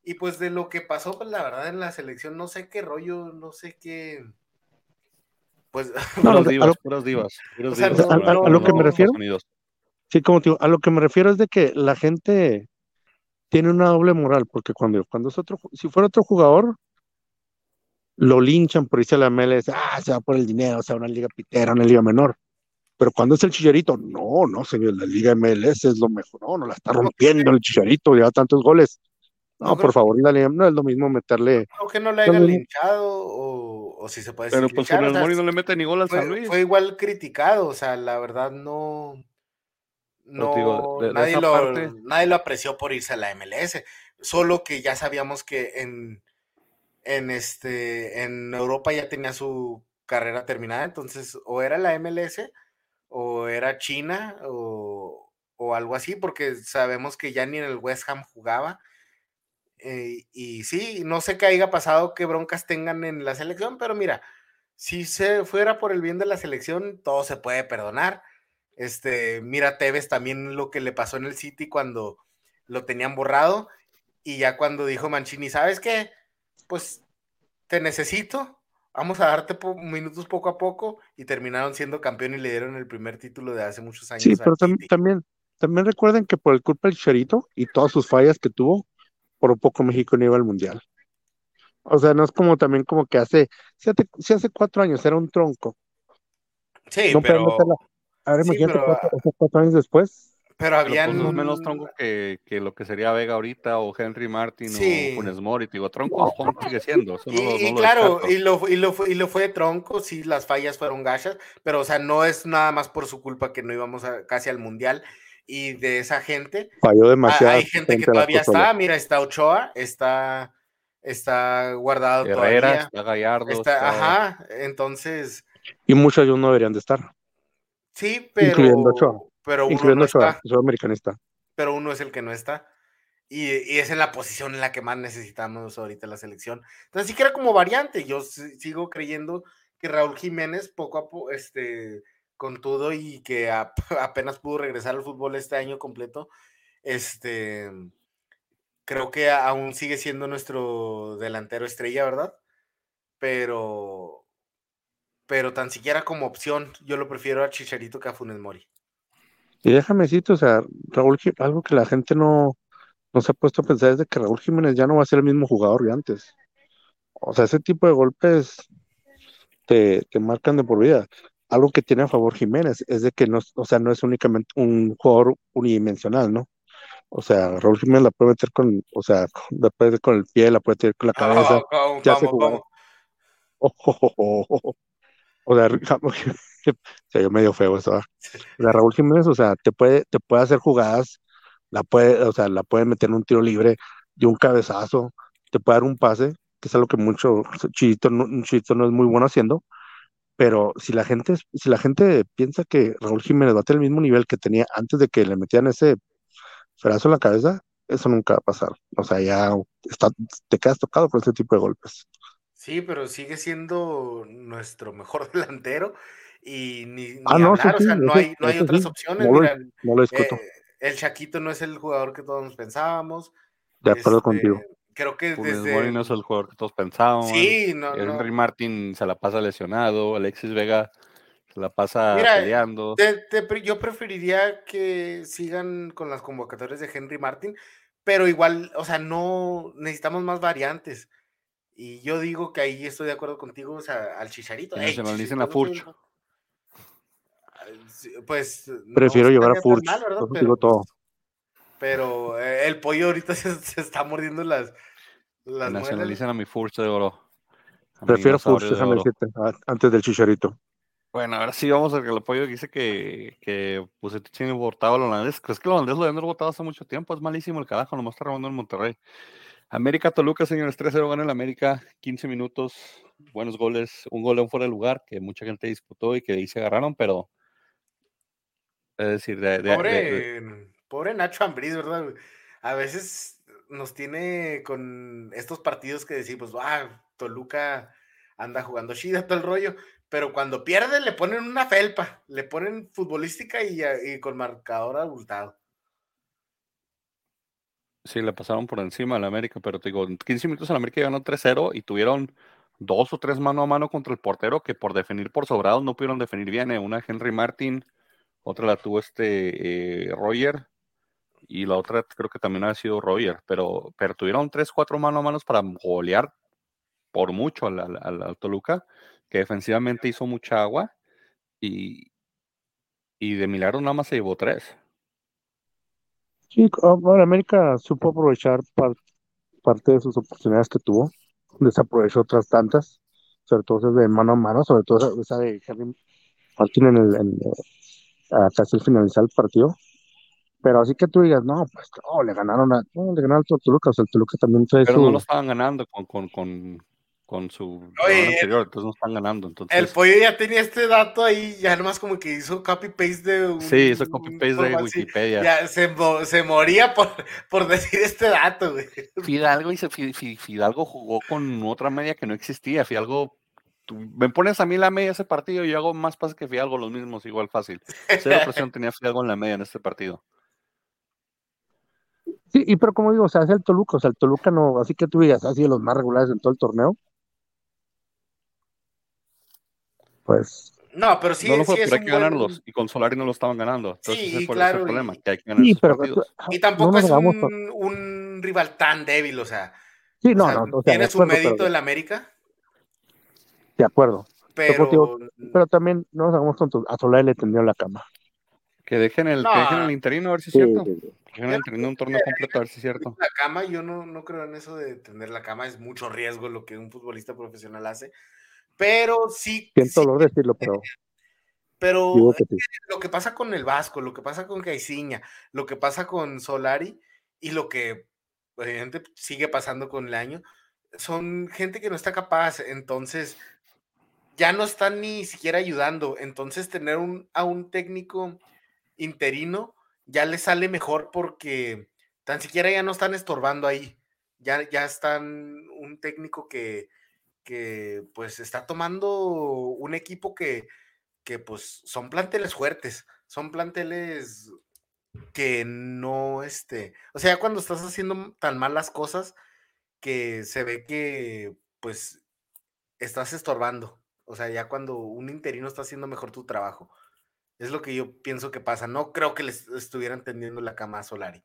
y pues de lo que pasó, pues la verdad en la selección, no sé qué rollo, no sé qué... Pues No, a divas, lo- puras divas, puras O sea, divas no, para- no, para lo que me refiero-. Sí, como te digo, a lo que me refiero es de que la gente tiene una doble moral, porque cuando, cuando es otro, si fuera otro jugador, lo linchan por irse a la MLS, ah, se va por el dinero, se va a una liga pitera, una liga menor. Pero cuando es el chillarito, no, no, señor, la liga MLS es lo mejor, no, no la está rompiendo el chillarito, lleva tantos goles. No, por favor, la liga, no es lo mismo meterle. Creo que no le hayan linchado o, o si se puede Pero decir pues linchar, o sea, Mori no le mete ni gol al San Luis. fue igual criticado, o sea, la verdad no, Pero digo, no de- de nadie, lo, parte- nadie lo apreció por irse a la MLS, solo que ya sabíamos que en, en, este, en Europa ya tenía su carrera terminada, entonces o era la MLS o era China o, o algo así, porque sabemos que ya ni en el West Ham jugaba. Eh, y sí, no sé qué haya pasado, qué broncas tengan en la selección, pero mira, si se fuera por el bien de la selección, todo se puede perdonar. Este, mira Tevez también lo que le pasó en el City cuando lo tenían borrado y ya cuando dijo Mancini, ¿sabes qué? Pues te necesito, vamos a darte minutos poco a poco y terminaron siendo campeón y le dieron el primer título de hace muchos años. Sí, pero también, también recuerden que por el culpa del Charito y todas sus fallas que tuvo, por un poco México no iba al Mundial. O sea, no es como también como que hace, si hace, cuatro años era un tronco. Sí, pero... A ver, imagínate cuatro, años después. Pero habían... Pues, menos tronco que, que, lo que sería Vega ahorita o Henry Martin o Funes Mori. Digo, tronco sigue siendo. y, claro, y, lo, y, lo, y lo fue de tronco, sí, las fallas fueron gachas, pero o sea, no es nada más por su culpa que no íbamos casi al Mundial y de esa gente. Falló demasiado. Hay gente, que todavía está, mira, está Ochoa, está está guardado Herrera, todavía. Está Gallardo. Está, Ajá, entonces. Y muchos ellos no deberían de estar. Sí, pero. Incluyendo Ochoa. Pero uno Incluyendo no está. sudamericanista. Pero uno es el que no está. Y, y, es en la posición en la que más necesitamos ahorita la selección. Entonces, sí que era como variante. Yo sigo creyendo que Raúl Jiménez, poco a poco, este, con todo y que apenas pudo regresar al fútbol este año completo, este creo que aún sigue siendo nuestro delantero estrella, ¿verdad? Pero, pero tan siquiera como opción, yo lo prefiero a Chicharito que a Funes Mori. Y déjame decirte, o sea, Raúl, algo que la gente no, no se ha puesto a pensar es de que Raúl Jiménez ya no va a ser el mismo jugador de antes. O sea, ese tipo de golpes te, te marcan de por vida. Algo que tiene a favor Jiménez es de que no, o sea, no es únicamente un jugador unidimensional, ¿no? O sea, Raúl Jiménez la puede meter con, o sea, la puede meter con el pie, la puede tirar con la cabeza. ya se jugó. O sea, se yo medio feo eso. O sea, Raúl Jiménez, o sea, te puede, te puede hacer jugadas, la puede, o sea, la puede meter en un tiro libre de un cabezazo, te puede dar un pase, que es algo que mucho Chito no, no es muy bueno haciendo, pero si la gente, si la gente piensa que Raúl Jiménez va a tener el mismo nivel que tenía antes de que le metieran ese fregazo en la cabeza, eso nunca va a pasar. O sea, ya está, te quedas tocado por ese tipo de golpes. Sí, pero sigue siendo nuestro mejor delantero y ni, ah, no, o sea, no hay, no hay otras opciones. No lo, discuto. Eh, el Chaquito no es el jugador que todos pensábamos. De acuerdo este, contigo. Creo que Funes desde... no es el jugador que todos pensábamos. Sí, no, Henry Martin se la pasa lesionado, Alexis Vega se la pasa peleando. yo preferiría que sigan con las convocatorias de Henry Martin, pero igual, o sea, no necesitamos más variantes. Y yo digo que ahí estoy de acuerdo contigo, o sea, al Chicharito. Hey, dicen a Furch. Pues. Prefiero llevar a Furch, pero, digo todo. Pero eh, el pollo ahorita se, está mordiendo las. las nacionalicen a mi Furch de oro. Prefiero Furch, déjame decirte, antes del Chicharito. Bueno, ahora sí vamos a que el apoyo dice que, que pues tiene votado al holandés. ¿Crees que el holandés lo deben haber votado hace mucho tiempo? Es malísimo el carajo, nomás está robando en Monterrey. América Toluca, señores, 3-0 gana el América, 15 minutos, buenos goles, un gol en fuera de lugar que mucha gente disputó y que ahí se agarraron, pero es decir, de, pobre, pobre Nacho Ambriz, ¿verdad? A veces nos tiene con estos partidos que decimos, ah, Toluca anda jugando chida todo el rollo, pero cuando pierde le ponen una felpa, le ponen futbolística y, con marcador abultado. Sí, le pasaron por encima al América, pero te digo, en 15 minutos el América ganó 3-0 y tuvieron dos o tres mano a mano contra el portero que por definir por sobrados no pudieron definir bien. Eh, una Henry Martin, otra la tuvo este eh, Roger y la otra creo que también ha sido Roger, pero, pero tuvieron tres, cuatro mano a manos para golear por mucho al, al Toluca que defensivamente hizo mucha agua y, y de milagro nada más se llevó tres. Sí, bueno, América supo aprovechar parte de sus oportunidades que tuvo, desaprovechó otras tantas, sobre todo de mano a mano, sobre todo esa de Henry Martin en el, casi el finalizar el partido. Pero así que tú digas, no, pues no, le ganaron a, no, le ganaron a Toluca, o sea, el Toluca también trae Pero su... no lo estaban ganando con, con, con, con su Oye, anterior, entonces no están ganando. Entonces, El pollo ya tenía este dato ahí, ya nomás como que hizo copy-paste de un... sí, eso copy paste de. Wikipedia. Ya se, mo- se moría por, por decir este dato, güey. Fidalgo, y se- Fi- Fi- Fidalgo jugó con otra media que no existía. Fidalgo, tú me pones a mí la media ese partido y yo hago más pases que Fidalgo, los mismos, igual fácil. Cero presión tenía Fidalgo en la media en este partido. Sí, y pero como digo, o sea, es el Toluca, o sea, el Toluca no, así que tú digas, ha sido los más regulares en todo el torneo. Pues, No, pero sí, no lo fue, sí pero hay que buen- ganarlos. Y con Solari no lo estaban ganando. Entonces Sí, ese fue, claro, el problema, y- que hay que ganar sí, esos pero partidos. Y no tampoco es un, por- un rival tan débil, o sea. Sí, o no, sea, no, o sea, tiene su mérito pero- el América, de acuerdo. pero. contigo, Pero también no nos hagamos tontos, a Solari le tendió la cama. Que dejen el, No. que dejen el interino a ver si es Sí, cierto. sí, sí. Que dejen el interino un torneo completo a ver si es cierto. La cama, yo no, no creo en eso de tener la cama, es mucho riesgo lo que un futbolista profesional hace. Pero sí, Siento sí, dolor decirlo, pero pero digo que sí. lo que pasa con el Vasco, lo que pasa con Caiciña, lo que pasa con Solari y lo que obviamente sigue pasando con el año, son gente que no está capaz, entonces ya no están ni siquiera ayudando, entonces tener a un técnico interino ya le sale mejor porque tan siquiera ya no están estorbando ahí, ya, ya están un técnico que, que pues está tomando un equipo que, que pues son planteles fuertes, son planteles que no, este, o sea, cuando estás haciendo tan mal las cosas que se ve que pues estás estorbando, o sea, ya cuando un interino está haciendo mejor tu trabajo, es lo que yo pienso que pasa, no creo que les estuvieran tendiendo la cama a Solari.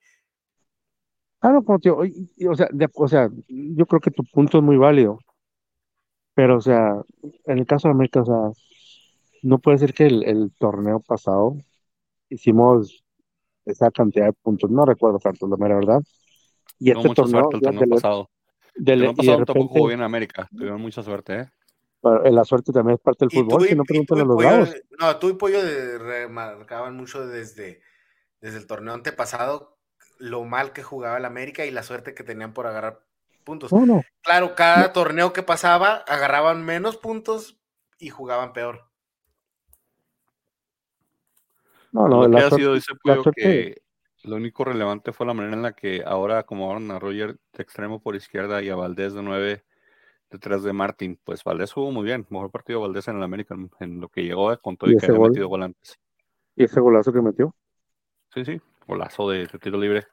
Ah, no, como tío, y- y, o sea, de- o sea, yo creo que tu punto es muy válido, pero, o sea, en el caso de América, o sea, no puede ser que el, el torneo pasado hicimos esa cantidad de puntos, no recuerdo cuántos, la mera verdad, y Tuvo este mucha torneo, suerte el torneo pasado. de El torneo y de pasado tampoco repente, jugó bien en América. Tuvieron mucha suerte, ¿eh? Bueno, la suerte también es parte del fútbol, y, si no preguntan a los Pollo, lados. no, tú y Pollo remarcaban mucho desde, desde el torneo antepasado lo mal que jugaba el América y la suerte que tenían por agarrar puntos. No, no, Claro, cada torneo que pasaba agarraban menos puntos y jugaban peor. no, no, lo que la ha sido, que lo único relevante fue la manera en la que ahora acomodaron a Roger de extremo por izquierda y a Valdés de nueve detrás de Martín. Pues Valdés jugó muy bien, mejor partido Valdés en el América en, lo que llegó, con todo Y y que había gol. metido gol antes. y ese golazo que metió. Sí, sí, golazo de, de tiro libre.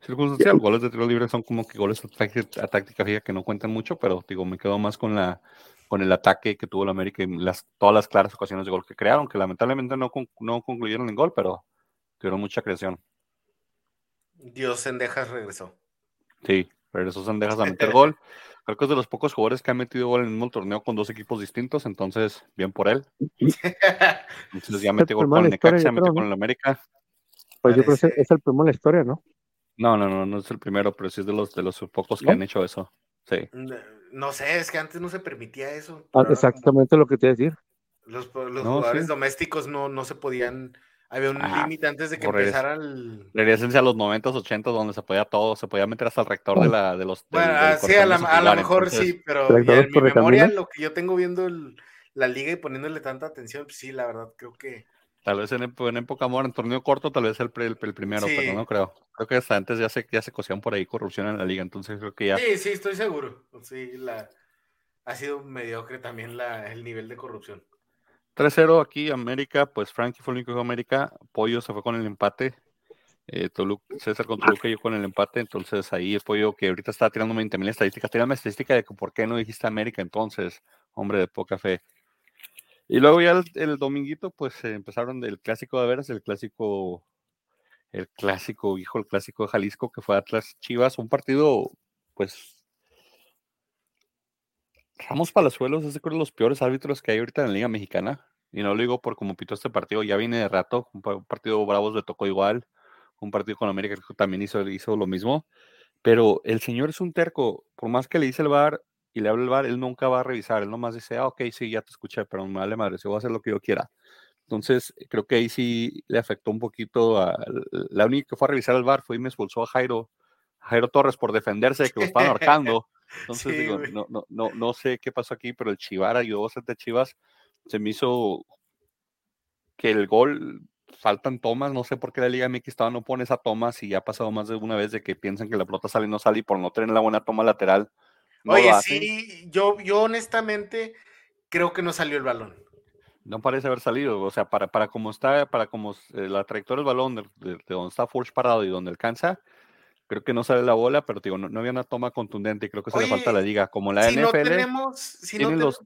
Circunstancial, goles de tiro libre son como que goles a, táctica- a táctica fija que no cuentan mucho, pero digo, me quedo más con la con el ataque que tuvo el América y las, todas las claras ocasiones de gol que crearon, que lamentablemente no, con- no concluyeron en gol, pero tuvieron mucha creación. Dios Sendejas regresó. Sí, regresó Sendejas a meter gol. Creo que es de los pocos jugadores que han metido gol en el mismo torneo con dos equipos distintos, entonces, bien por él. Entonces ya metió gol con el Necaxa, creo, con el América. Pues yo creo que es el primero en la historia, ¿no? No, no, no, no es el primero, pero sí es de los, de los pocos que han hecho eso. Sí. No sé, es que antes no se permitía eso. Ah, pero exactamente lo que te iba a decir. Los, los No, jugadores sí. domésticos no, no se podían. Había un límite antes de que empezara el. Regresense a los 90s, 80s, donde se podía todo, se podía meter hasta el rector de, la, de los. Bueno, del ah, sí, a, la- a lo mejor entonces, sí, pero ¿Tractores ya en mi memoria, lo que yo tengo viendo el- la liga y poniéndole tanta atención, pues sí, la verdad, creo que. Tal vez en, en época amor, en torneo corto, tal vez el, pre- el, el primero, Sí. pero no creo. Creo que hasta antes ya se, ya se cosían por ahí corrupción en la liga, entonces creo que ya. Sí, sí, estoy seguro. Sí, la, ha sido mediocre también la, el nivel de corrupción. 3-0 aquí, América, pues Frankie fue el único que América, Pollo se fue con el empate, eh, César con Toluca y yo con el empate, entonces ahí el Pollo que ahorita está tirando 20 mil estadísticas, tírame estadística de por qué no dijiste América entonces, hombre de poca fe. Y luego ya el, dominguito, pues eh, empezaron el clásico de veras, el clásico, el clásico, hijo, el clásico de Jalisco, que fue Atlas Chivas, un partido, pues Ramos Palazuelos es de creo, los peores árbitros que hay ahorita en la Liga Mexicana. Y no lo digo por cómo pitó este partido, ya viene de rato. Un, pa- un partido Bravos le tocó igual. Un partido con América que también hizo, hizo lo mismo. Pero el señor es un terco. Por más que le dice el bar y le habla el bar, él nunca va a revisar. Él nomás dice, ah, ok, sí, ya te escuché, pero me vale madre, yo voy a hacer lo que yo quiera. Entonces, creo que ahí sí le afectó un poquito. La única que fue a revisar el bar fue y me expulsó a Jairo, Jairo Torres por defenderse de que lo estaban ahorcando. Entonces, digo, no, no, no, no sé qué pasó aquí, pero el Chivar ayudó bastante a Chivas. Se me hizo que el gol faltan tomas, no sé por qué la Liga MX todavía no pone esa toma, si ya ha pasado más de una vez de que piensan que la pelota sale y no sale y por no tener la buena toma lateral. Oye, sí, yo, yo honestamente creo que no salió el balón. No parece haber salido, o sea, para, para cómo está, para como eh, la trayectoria del balón, de, donde está Forge parado y donde alcanza, creo que no sale la bola, pero digo, no, había una toma contundente y creo que se le falta la liga. Como la NFL, tenemos, si no los,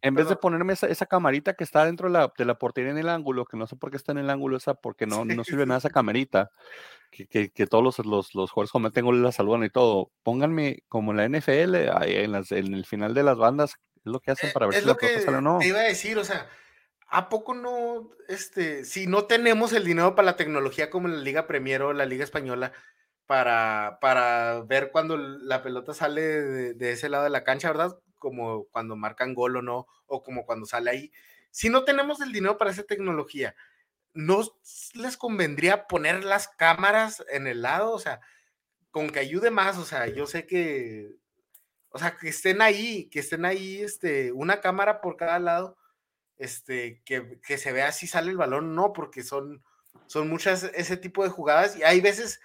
en vez de ponerme esa, camarita que está dentro de la, de la, portería en el ángulo, que no sé por qué está en el ángulo esa, porque no, no sirve nada esa camarita, que, que, que todos los, los, los, jugadores cometen goles la saludan y todo. Pónganme como en la NFL, en, las, en el final de las bandas, es lo que hacen eh, para ver si la pelota sale o no. Te iba a decir, o sea, ¿a poco no, este, si no tenemos el dinero para la tecnología como en la Liga Premier o la Liga Española, para, para ver cuando la pelota sale de, de ese lado de la cancha, ¿verdad? como cuando marcan gol o no, o como cuando sale ahí. Si no tenemos el dinero para esa tecnología, ¿no les convendría poner las cámaras en el lado? O sea, con que ayude más, o sea, yo sé que, o sea, que estén ahí, que estén ahí, este, una cámara por cada lado, este, que, que se vea si sale el balón, no, porque son, son muchas ese tipo de jugadas y hay veces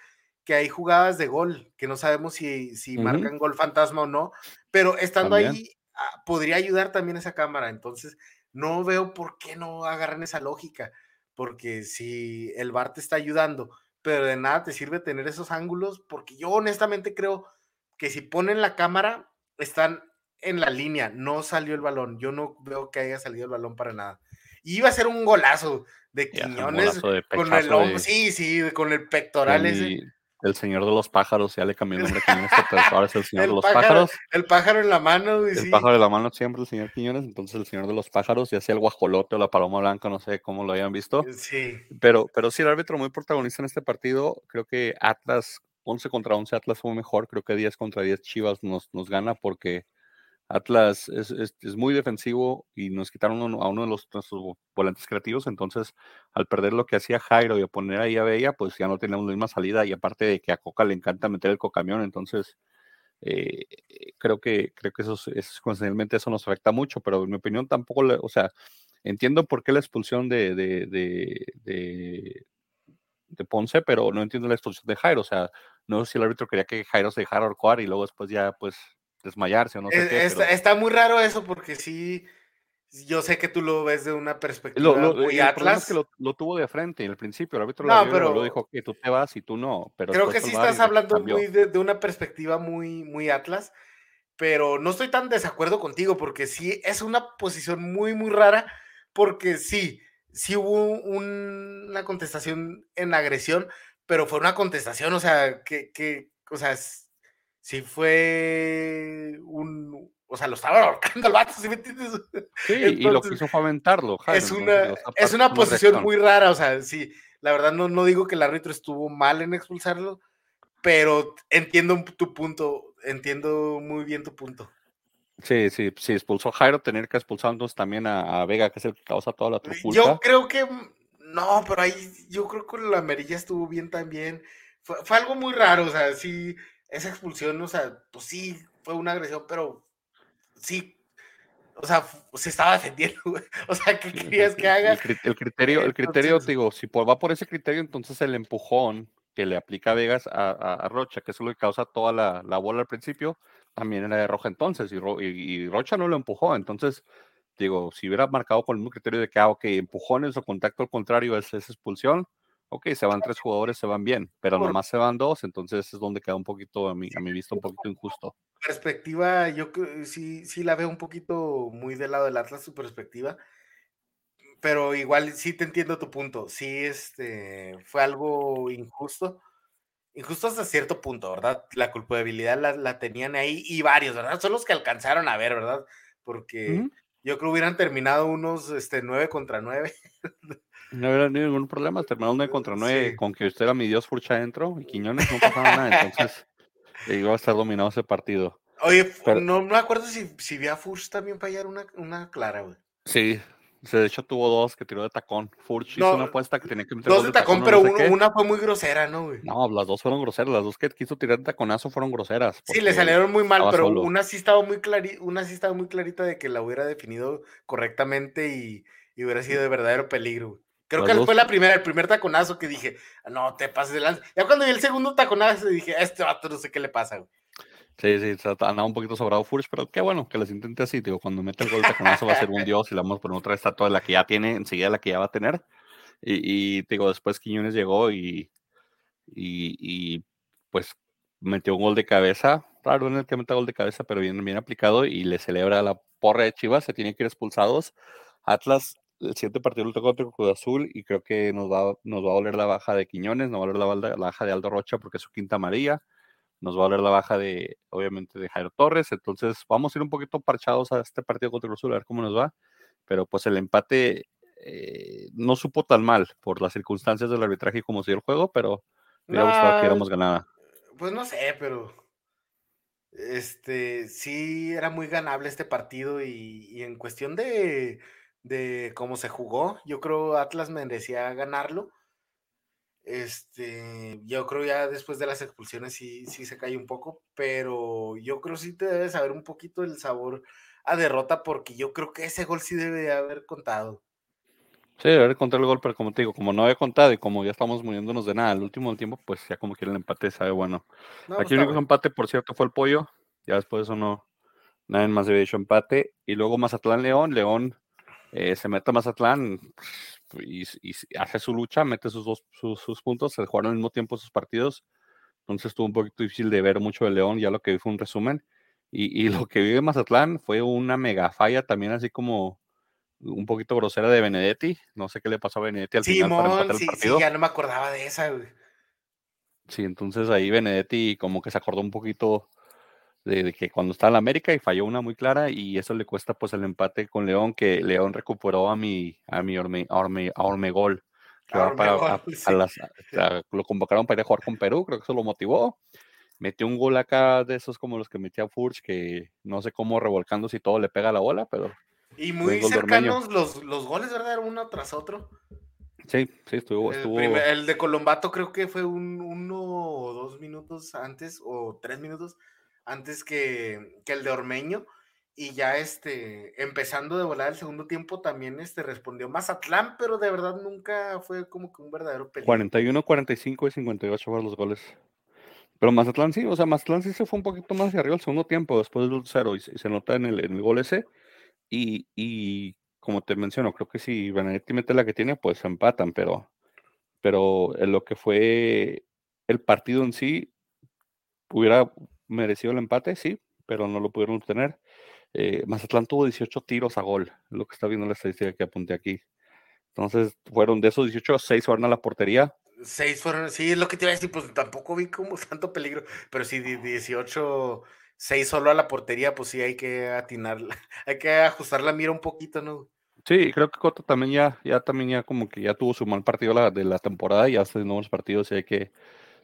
que hay jugadas de gol, que no sabemos si, si marcan gol fantasma o no, pero estando ahí ah, podría ayudar también esa cámara. Entonces, no veo por qué no agarran esa lógica, porque si el VAR te está ayudando, pero de nada te sirve tener esos ángulos, porque yo honestamente creo que si ponen la cámara, están en la línea, no salió el balón. Yo no veo que haya salido el balón para nada. iba a ser un golazo de Quiñones con el hombro, sí, sí, con el pectoral ese el señor de los pájaros, ya le cambió el nombre a Quiñones, ahora es el señor de los pájaros. El pájaro en la mano. el pájaro en la mano siempre el señor Quiñones, entonces el señor de los pájaros, ya sea el guajolote o la paloma blanca, no sé cómo lo hayan visto. Eh, sí. Pero, pero sí, el árbitro muy protagonista en este partido, creo que Atlas, 11 contra 11, Atlas fue mejor, creo que 10 contra 10 Chivas nos, nos gana porque Atlas es, es, muy defensivo y nos quitaron a uno de los nuestros volantes creativos, entonces al perder lo que hacía Jairo y a poner ahí a Bella, pues ya no teníamos la misma salida y aparte de que a Coca le encanta meter el cocamión, entonces eh, creo que creo que eso, es, eso nos afecta mucho, pero en mi opinión tampoco, o sea, entiendo por qué la expulsión de, de, de, de, de Ponce, pero no entiendo la expulsión de Jairo, o sea, no sé si el árbitro quería que Jairo se dejara ahorcar y luego después ya pues desmayarse o no sé eh, qué. Está, muy raro eso porque sí, yo sé que tú lo ves de una perspectiva muy Atlas. Es que lo, tuvo de frente en el principio, el árbitro no, pero, lo dijo que tú te vas y tú no. Pero creo que sí estás hablando muy de, una perspectiva muy, muy Atlas, pero no estoy tan desacuerdo contigo porque sí es una posición muy, muy rara porque sí, sí hubo una contestación en agresión, pero fue una contestación, o sea, que, que o sea, sí fue un, o sea, lo estaba ahorcando el vato, ¿sí me entiendes? Sí, y lo que hizo fue aventarlo. es una, es una posición muy rara, o sea, sí, la verdad no, no digo que el árbitro estuvo mal en expulsarlo, pero entiendo tu punto, entiendo muy bien tu punto. Sí, sí, sí, expulsó a Jairo, tener que expulsar entonces también a, Vega, que es el que causa toda la trifulca. Yo creo que, no, pero ahí yo creo que la amarilla estuvo bien también. Fue, fue algo muy raro, o sea, sí, esa expulsión, o sea, pues sí, fue una agresión, pero sí, o sea, se estaba defendiendo, O sea, ¿qué querías que haga? El, criterio, el criterio, digo, si va por ese criterio, entonces el empujón que le aplica Vegas a, Rocha, que es lo que causa toda la, bola al principio, también era de Roja entonces, y, Rocha no lo empujó, entonces, digo, si hubiera marcado con el mismo criterio de que, ah, ok, empujones o contacto al contrario es, es expulsión, ok, se van tres jugadores, se van bien, pero nomás se van dos, entonces es donde queda un poquito, a mi, a mi vista, un poquito injusto. Perspectiva, yo sí, sí la veo un poquito muy del lado del Atlas, su perspectiva, pero igual sí te entiendo tu punto, sí, este, fue algo injusto, injusto hasta cierto punto, ¿verdad? La culpabilidad la, la tenían ahí y varios, ¿verdad? Son los que alcanzaron a ver, ¿verdad? Porque yo creo que hubieran terminado unos este, 9 contra 9. No hubiera ningún problema, terminó 9 contra 9 con que usted era mi Dios Furcha adentro y Quiñones no pasaba nada, entonces iba a estar dominado ese partido. Oye, no, me acuerdo si, si vi a Furch también fallar una, una clara, güey. Sí, de hecho tuvo dos que tiró de tacón. Furch hizo una apuesta que tenía que meter Dos de tacón, pero una fue muy grosera, ¿no, güey? No, las dos fueron groseras. Las dos que quiso tirar de taconazo fueron groseras. Sí, le salieron muy mal, pero una sí estaba muy clarita, una sí estaba muy clarita de que la hubiera definido correctamente y, hubiera sido de verdadero peligro. Creo que fue la primera, el primer taconazo que dije, no te pases de lanza. Ya cuando vi el segundo taconazo dije, a este vato no sé qué le pasa, güey. Sí, sí, andaba un poquito sobrado Furch, pero qué bueno que les intente así, digo, cuando mete el gol de taconazo va a ser un dios y la vamos a poner otra estatua de la que ya tiene, enseguida la que ya va a tener. Y, digo, después Quiñones llegó y, y, pues metió un gol de cabeza, raro en el que meta gol de cabeza, pero bien, bien aplicado y le celebra la porra de Chivas, se tiene que ir expulsados. Atlas, el siguiente partido lo tocó contra Cruz Azul y creo que nos va, nos va a doler la baja de Quiñones, nos va a doler la, la baja de Aldo Rocha porque es su quinta amarilla nos va a doler la baja de, obviamente, de Jairo Torres. Entonces, vamos a ir un poquito parchados a este partido contra Cruz Azul, a ver cómo nos va. Pero pues el empate eh, no supo tan mal por las circunstancias del arbitraje y cómo se dio el juego, pero me hubiera gustado que éramos ganada. Pues no sé, pero este sí era muy ganable este partido y, en cuestión de, de, cómo se jugó, yo creo Atlas merecía ganarlo. Este, yo creo ya después de las expulsiones sí, sí se cae un poco, pero yo creo sí te debe saber un poquito el sabor a derrota porque yo creo que ese gol sí debe haber contado. Sí, debe haber contado el gol, pero como te digo, como no había contado y como ya estamos muriéndonos de nada el último tiempo, pues ya como que el empate sabe bueno. Aquí el único empate, por cierto, fue el pollo. Ya después de eso no, nadie más había hecho empate. Y luego Mazatlán León, León eh, se mete a Mazatlán, y, hace su lucha, mete sus dos sus, puntos, se jugaron al mismo tiempo sus partidos, entonces estuvo un poquito difícil de ver mucho de León, ya lo que vi fue un resumen, y, lo que vive Mazatlán fue una mega falla también así como un poquito grosera de Benedetti, no sé qué le pasó a Benedetti al final para el partido. Sí, ya no me acordaba de esa, Sí, entonces ahí Benedetti como que se acordó un poquito de, que cuando está en la América y falló una muy clara y eso le cuesta pues el empate con León, que León recuperó a mi, a mi Orme, Ormegol. Que para, lo convocaron para ir a jugar con Perú, creo que eso lo motivó. Metió un gol acá de esos como los que metía Furch, que no sé cómo revolcando si todo le pega la bola, pero. Y muy cercanos los, los, goles, ¿verdad? Uno tras otro. Sí, sí, estuvo. El, el de Colombato creo que fue un uno o dos minutos antes, o tres minutos antes que, el de Ormeño. Y ya este, empezando de volar el segundo tiempo, también este, respondió Mazatlán, pero de verdad nunca fue como que un verdadero peligro. 41, 45 y 58 fueron los goles. Pero Mazatlán sí, o sea, Mazatlán sí se fue un poquito más hacia arriba el segundo tiempo, después del 0, y, se nota en el, en el gol ese. Y, y, como te menciono, creo que si Benedetti mete la que tiene, pues empatan, pero, pero en lo que fue el partido en sí, hubiera mereció el empate, sí, pero no lo pudieron obtener. Eh, Mazatlán tuvo 18 tiros a gol, lo que está viendo la estadística que apunté aquí. Entonces, fueron de esos 18, 6 fueron a la portería. 6 fueron, sí, es lo que te iba a decir, pues tampoco vi como tanto peligro, pero sí, 18, 6 solo a la portería, pues sí hay que atinar, hay que ajustar la mira un poquito, ¿no? Sí, creo que Cota también ya, ya también ya como que ya tuvo su mal partido de la temporada y hace nuevos partidos y hay que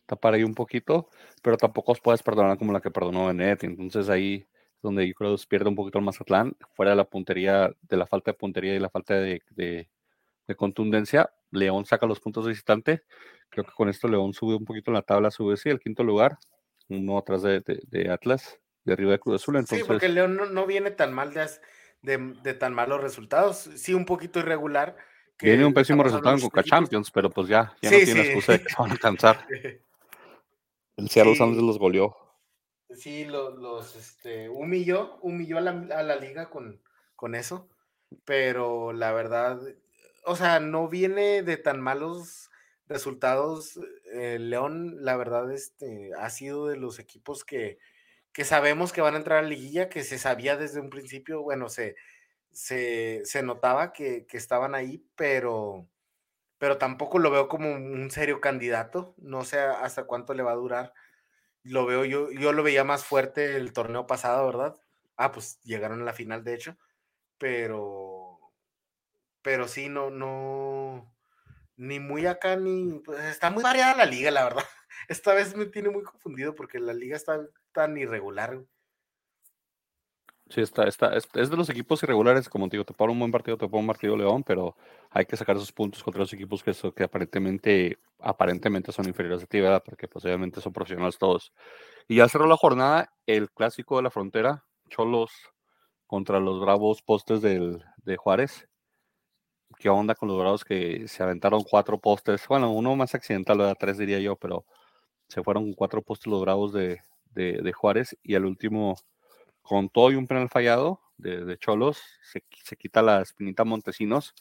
tapar ahí un poquito, pero tampoco os puedes perdonar como la que perdonó Benet. Entonces ahí es donde yo creo que pierde un poquito el Mazatlán, fuera de la puntería, de la falta de puntería y la falta de, de, contundencia. León saca los puntos de visitante. Creo que con esto León sube un poquito en la tabla, sube sí, el quinto lugar, uno atrás de, de, Atlas, de arriba de Cruz Azul. Entonces... Sí, porque León no, viene tan mal de, de, tan malos resultados. Sí, un poquito irregular. Viene un pésimo resultado en Coca Champions, pero pues ya, ya no tiene excusa de que se van a alcanzar. El Seattle sí. los goleó. Sí, los, este, humilló, humilló a la, liga con, con, eso, pero la verdad, o sea, no viene de tan malos resultados. León, la verdad, este, ha sido de los equipos que, que sabemos que van a entrar a la liguilla, que se sabía desde un principio, bueno, se, se, se notaba que, que, estaban ahí, pero pero tampoco lo veo como un serio candidato. No sé hasta cuánto le va a durar. Lo veo yo, yo lo veía más fuerte el torneo pasado, ¿verdad? Ah, pues llegaron a la final, de hecho. Pero, pero sí, no, no, ni muy acá, ni, pues está muy variada la liga, la verdad. Esta vez me tiene muy confundido porque la liga está tan irregular. Sí, está, está, es, de los equipos irregulares, como te digo, te pone un buen partido, te un partido León, pero hay que sacar esos puntos contra los equipos que, que aparentemente, aparentemente son inferiores a ti, ¿verdad? Porque posiblemente pues, son profesionales todos. Y ya cerró la jornada el clásico de la frontera, Cholos contra los Bravos Postes del, de Juárez. ¿Qué onda con los Bravos que se aventaron cuatro postes? Bueno, uno más accidental, ¿verdad? Tres diría yo, pero se fueron cuatro postes los Bravos de, de Juárez y al último con todo y un penal fallado de, Cholos, se, quita la espinita Montesinos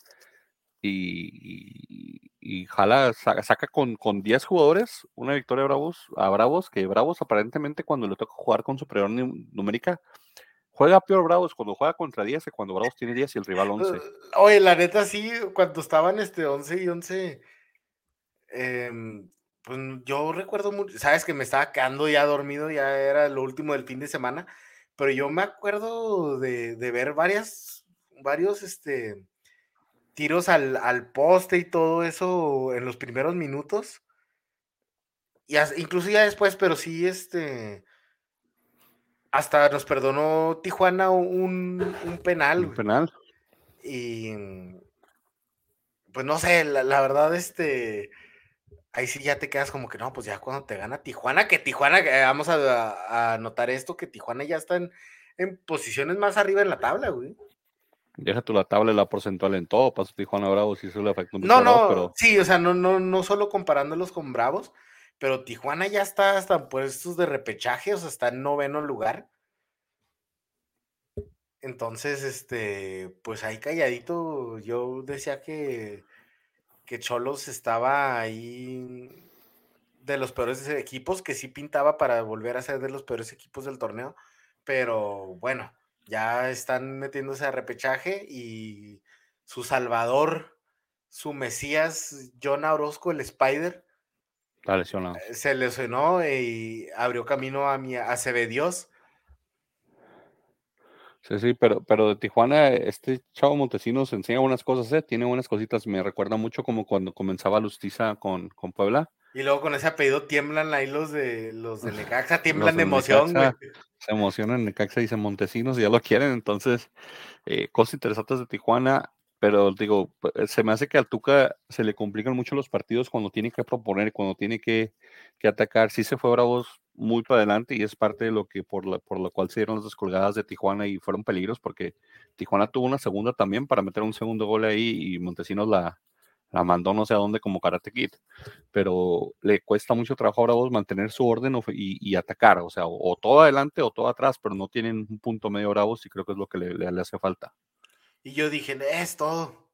y, y, jala, saca, con, con 10 jugadores una victoria a Bravos, a Bravos, que Bravos aparentemente cuando le toca jugar con superior numérica, juega peor Bravos cuando juega contra 10 que cuando Bravos tiene 10 y el rival 11. Oye, la neta sí, cuando estaban este 11 y 11, em, pues yo recuerdo mucho, sabes que me estaba quedando ya dormido, ya era lo último del fin de semana, pero yo me acuerdo de, ver varias, varios este, tiros al, poste y todo eso en los primeros minutos. Y incluso ya después, pero sí, este. Hasta nos perdonó Tijuana un, un penal. Un penal. Y. Pues no sé, la verdad, este ahí sí ya te quedas como que no, pues ya cuando te gana Tijuana, que Tijuana, eh, vamos a, anotar esto, que Tijuana ya está en, posiciones más arriba en la tabla, güey. Deja tú la tabla y la porcentual en todo, pasó Tijuana Bravos y eso le afecta un No, no, pero... sí, o sea, no, no, no solo comparándolos con Bravos, pero Tijuana ya está hasta en puestos de repechaje, o sea, está en noveno lugar. Entonces, este, pues ahí calladito, yo decía que que Cholos estaba ahí de los peores equipos, que sí pintaba para volver a ser de los peores equipos del torneo, pero bueno, ya están metiéndose a repechaje y su salvador, su mesías, John Orozco, el Spider, eh, se lesionó y abrió camino a mi Dios Sí, sí, pero, pero de Tijuana, este chavo Montesinos enseña buenas cosas, ¿eh? tiene buenas cositas. Me recuerda mucho como cuando comenzaba Lustiza con, con Puebla. Y luego con ese apellido tiemblan ahí los de los de Necaxa, tiemblan de emoción, güey. Se emocionan Necaxa y dicen Montesinos y ya lo quieren. Entonces, eh, cosas interesantes de Tijuana pero digo, eh, se me hace que al Tuca se le complican mucho los partidos cuando tiene que proponer, cuando tiene que, que atacar. Sí se fue Bravos muy para adelante y es parte de lo que por, la, por lo cual se dieron las descolgadas de Tijuana y fueron peligros porque Tijuana tuvo una segunda también para meter un segundo gol ahí y Montesinos la, la mandó no sé a dónde como Karate Kid, pero le cuesta mucho trabajo a Bravos mantener su orden y, atacar, o sea, o, todo adelante o todo atrás, pero no tienen un punto medio Bravos y creo que es lo que le, le hace falta. Y yo dije, es todo.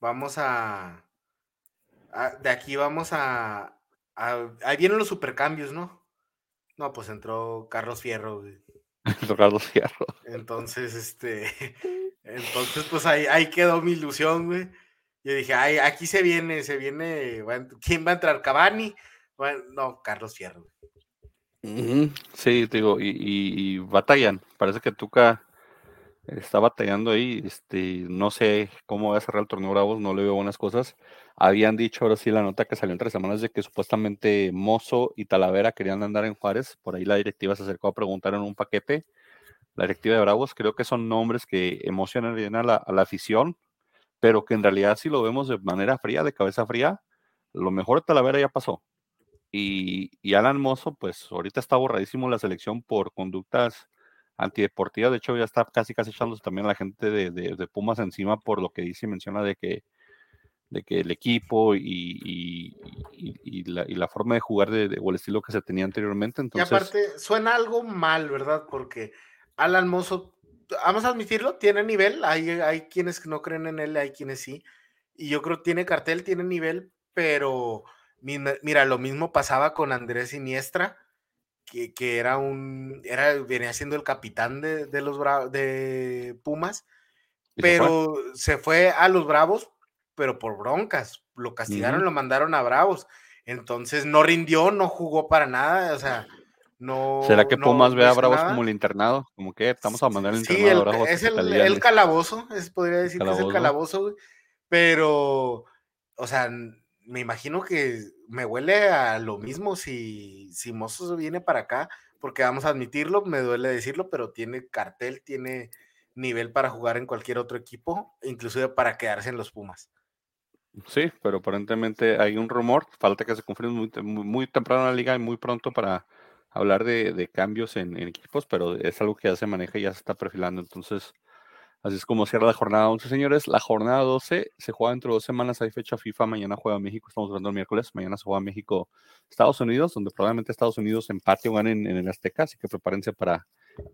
Vamos a, de aquí vamos a, Ahí vienen los supercambios, ¿no? No, pues entró Carlos Fierro, Entró Carlos Fierro. Entonces, este. Entonces, pues ahí, ahí quedó mi ilusión, güey. Yo dije, ay, aquí se viene, se viene. ¿Quién va a entrar? ¿Cabani? Bueno, no, Carlos Fierro. Sí, te digo, y, y, batallan. Parece que Tuca está batallando ahí. Este, no sé cómo va a cerrar el torneo Bravos, no le veo buenas cosas. Habían dicho ahora sí la nota que salió entre semanas de que supuestamente Mozo y Talavera querían andar en Juárez. Por ahí la directiva se acercó a preguntar en un paquete. La directiva de Bravos, creo que son nombres que emocionan bien a la, la afición, pero que en realidad si lo vemos de manera fría, de cabeza fría, lo mejor de Talavera ya pasó. Y, y Alan Mozo, pues ahorita está borradísimo la selección por conductas antideportiva. De hecho, ya está casi casi echándose también a la gente de, Pumas encima por lo que dice y menciona de que, de que el equipo y, la, forma de jugar de, o el estilo que se tenía anteriormente. Entonces... Y aparte, suena algo mal, ¿verdad? Porque Alan Mozo, vamos a admitirlo, tiene nivel. Hay, hay quienes no creen en él, hay quienes sí. Y yo creo que tiene cartel, tiene nivel, pero mira, lo mismo pasaba con Andrés Siniestra que, era un, era, venía siendo el capitán de, los de Pumas, pero se fue? a los Bravos, pero por broncas, lo castigaron, lo mandaron a Bravos, entonces no rindió, no jugó para nada, o sea, no. ¿Será que Pumas ve a Bravos como el internado? Como que estamos a mandar el internado a Bravos. Es el, calabozo, es, podría decir que es el calabozo, pero, o sea, me imagino que me huele a lo mismo si, si Mozos viene para acá, porque vamos a admitirlo, me duele decirlo, pero tiene cartel, tiene nivel para jugar en cualquier otro equipo, inclusive para quedarse en los Pumas. Sí, pero aparentemente hay un rumor, falta que se confirme muy, muy, temprano en la liga y muy pronto para hablar de, cambios en, equipos, pero es algo que ya se maneja y ya se está perfilando. Entonces, así es como cierra la jornada 11, señores. La jornada 12 se juega dentro de dos semanas, hay fecha FIFA, mañana juega México, estamos jugando el miércoles, mañana se juega México, Estados Unidos, donde probablemente Estados Unidos empate o gane en, en el Azteca, así que prepárense para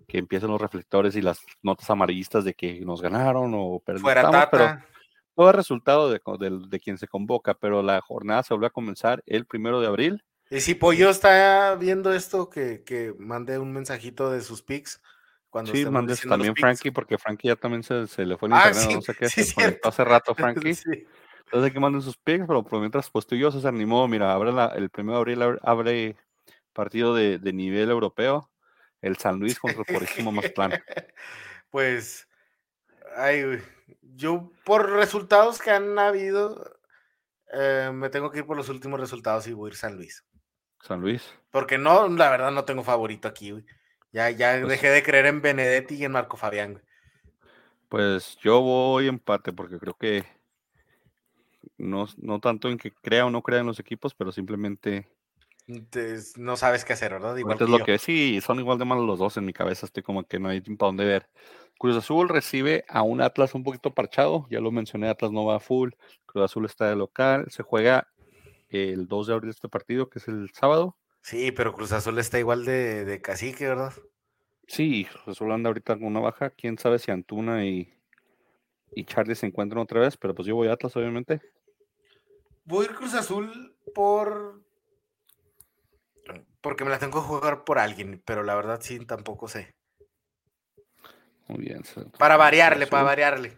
que empiecen los reflectores y las notas amarillistas de que nos ganaron o perdimos, pero todo el resultado de, de, quien se convoca, pero la jornada se vuelve a comenzar el primero de abril. Y si Pollo está viendo esto, que, que mande un mensajito de sus pics. Cuando sí, mandes también Frankie, porque Frankie ya también se, se le fue en ah, internet, no sé qué, se conectó hace rato Frankie. Entonces hay que manden sus pics, pero por mientras, pues tú y yo se animó, mira, abre la, el primero de abril abre, partido de, de, nivel europeo, el San Luis contra el Purísimo Mazatlán. Pues, ay, yo por resultados que han habido, eh, me tengo que ir por los últimos resultados y voy a ir San Luis. San Luis. Porque no, la verdad no tengo favorito aquí, Ya, ya pues dejé de creer en Benedetti y en Marco Fabián, Pues yo voy empate porque creo que no, no tanto en que crea o no crea en los equipos, pero simplemente no sabes qué hacer, ¿verdad? Igual es lo que sí, son igual de malos los dos en mi cabeza, estoy como que no hay para dónde ver. Cruz Azul recibe a un Atlas un poquito parchado, ya lo mencioné, Atlas no va full, Cruz Azul está de local, se juega el 2 de abril este partido, que es el sábado. Sí, pero Cruz Azul está igual de, de cacique, ¿verdad? Sí, Cruz Azul anda ahorita con una baja, quién sabe si Antuna y, y Charlie se encuentran otra vez, pero pues yo voy a Atlas, obviamente. Voy a ir Cruz Azul por porque me la tengo que jugar por alguien, pero la verdad sí tampoco sé. Muy bien. Para variarle, para variarle.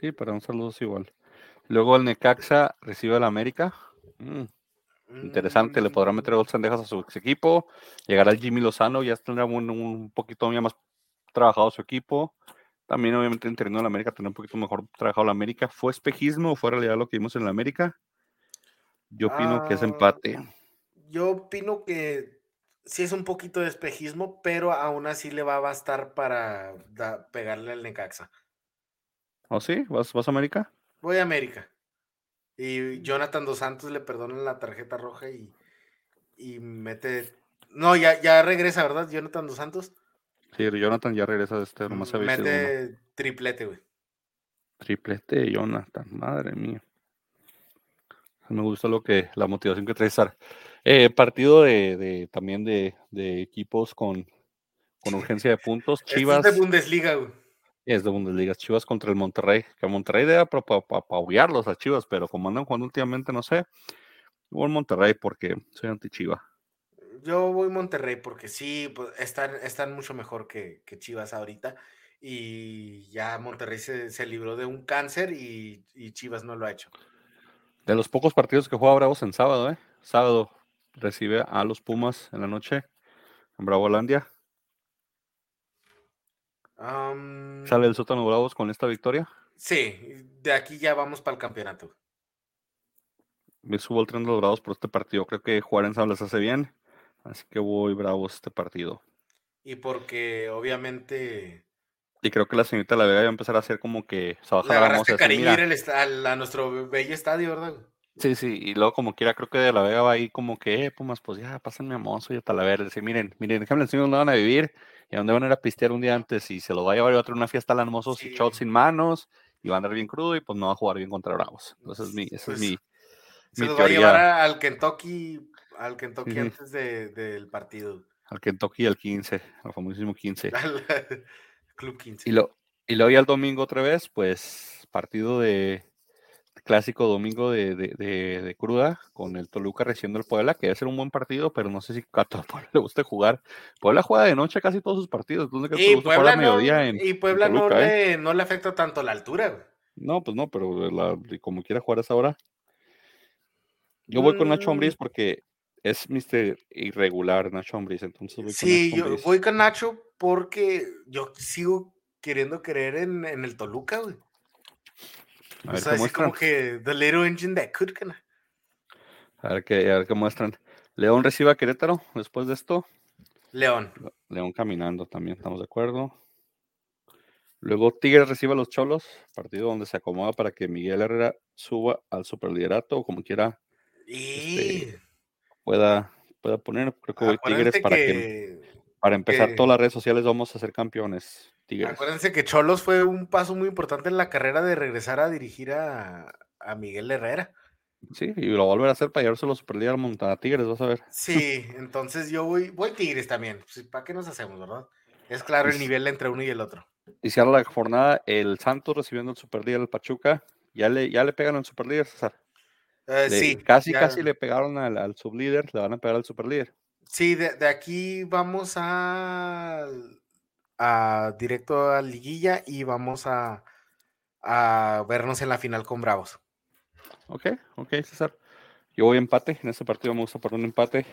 Sí, para un saludo igual. Luego el Necaxa recibe al América. Mm, interesante, le podrá meter dos bandejas a su ex equipo. Llegará el Jimmy Lozano, ya tendrá un, un poquito más trabajado su equipo. También, obviamente, en el América tendrá un poquito mejor trabajado la América. ¿Fue espejismo o fue realidad lo que vimos en la América? Yo opino que es ah, empate. Yo opino que sí es un poquito de espejismo, pero aún así le va a bastar para pegarle al Necaxa. ¿Oh, sí? ¿Vas, ¿Vas a América? Voy a América. Y Jonathan Dos Santos le perdonan la tarjeta roja y, y mete. No, ya, ya regresa, ¿verdad? Jonathan Dos Santos. Sí, Jonathan ya regresa de este, nomás Mete triplete, güey. Triplete, Jonathan, madre mía. Me gusta lo que, la motivación que trae Sar. Eh, partido de, también de, equipos con, con urgencia de puntos. Chivas. es de Bundesliga, güey. Es de Bundesliga. Chivas contra el Monterrey. Que Monterrey debe para pa, a Chivas, pero como andan jugando últimamente, no sé. Voy Monterrey porque soy anti-Chiva. Yo voy Monterrey porque sí, pues, están, están mucho mejor que, Chivas ahorita. Y ya Monterrey se, libró de un cáncer y, y, Chivas no lo ha hecho. De los pocos partidos que juega Bravos en sábado, ¿eh? Sábado, recibe a los Pumas en la noche en Bravolandia. ¿Sale el sótano Bravos con esta victoria? Sí, de aquí ya vamos para el campeonato. Me subo al tren de los Bravos por este partido. Creo que jugar en les hace bien. Así que voy Bravos este partido. Y porque obviamente. Y creo que la señorita La Vega va a empezar a hacer como que. O sea, a cariño a nuestro bello estadio, ¿verdad? Sí, sí, y luego como quiera, creo que de la Vega va ahí como que, eh, Pumas, pues ya, pásenme a Monzo y a Talavera. Decir, miren, miren, déjenme enseñar dónde van a vivir y a dónde van a ir a pistear un día antes y se lo va a llevar a otro una fiesta a la Mozos y shots sin manos y va a andar bien crudo y pues no va a jugar bien contra Bravos. Entonces, mi, esa es pues, mi, se los va a llevar al Kentucky, al Kentucky antes del partido. Al Kentucky al 15, al famosísimo 15. Club 15. Y, lo, y luego ya el domingo otra vez, pues partido de clásico domingo de, de, cruda con el Toluca recibiendo el Puebla, que debe ser un buen partido, pero no sé si a todo Puebla le guste jugar. Puebla juega de noche casi todos sus partidos. y, Puebla no, y Puebla no, le, eh? no, le, afecta tanto la altura. No, pues no, pero como quiera jugar a esa hora. Yo voy con Nacho Ambriz mm. porque es Mr. Irregular Nacho Ambriz, entonces voy Sí, yo voy con Nacho porque yo sigo queriendo creer en, en el Toluca, güey. A ver, como que The Little Engine That Could, A ver qué, a ver qué muestran. León recibe a Querétaro después de esto. León. León caminando también, estamos de acuerdo. Luego Tigres recibe a los Cholos, partido donde se acomoda para que Miguel Herrera suba al superliderato o como quiera Y Este, pueda, pueda poner. Creo que voy acuérdense Tigres para que, que, para empezar que- todas las redes sociales vamos a ser campeones. Tigres. acuérdense que Cholos fue un paso muy importante en la carrera de regresar a dirigir a, a Miguel Herrera. Sí, y lo volver a hacer para llevarse los superlíder a Montana Tigres, vas a ver. Sí, entonces yo voy, voy Tigres también. ¿Para qué nos hacemos, verdad? Es claro el Pues- nivel entre uno y el otro. Y cierra la jornada el Santos recibiendo el superlíder al Pachuca. Ya le, ya le pegan al superlíder, César. Eh, Le- sí, casi, ya- casi le pegaron al, al sublíder, le van a pegar al superlíder. Sí, de, de aquí vamos a, a directo a liguilla y vamos a, a vernos en la final con Bravos. Ok, ok, César. Yo voy empate. En este partido me gusta poner un empate.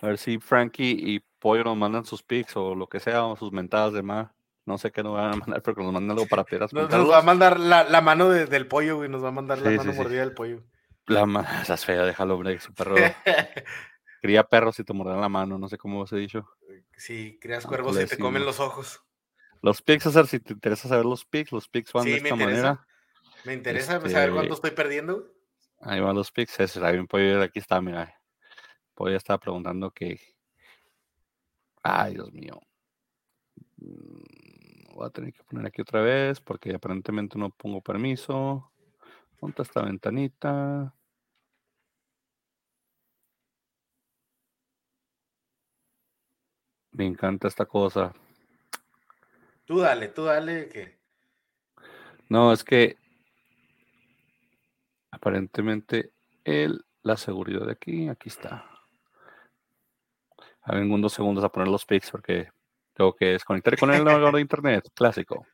A ver si Frankie y Pollo nos mandan sus picks o lo que sea, o sus mentadas de más. No sé qué nos van a mandar, pero que nos manden algo para piedras. Nos, nos va a mandar la, la mano de- del pollo, güey. Nos va a mandar la mano sí, sí. mordida del pollo. La ma- Estás fea, déjalo, hombre. Su perro cría perros y te morderán la mano. No sé cómo os he dicho. sí, creas Ah, cuervos y te comen los ojos. Los picks, César, si te interesa saber los picks, los picks van Sí, de me esta interesa. manera. Me interesa Este- saber cuánto estoy perdiendo. Ahí van los picks. César, un pollo, aquí está, mira. Pollo estaba preguntando que. Ay, Dios mío. Mm, Voy a tener que poner aquí otra vez porque aparentemente no pongo permiso. Ponte esta ventanita. Me encanta esta cosa. Tú dale, tú dale. Que... No, es que aparentemente el, la seguridad de aquí, aquí está. A ver, unos segundos a poner los pics porque tengo que desconectar con el navegador de internet clásico.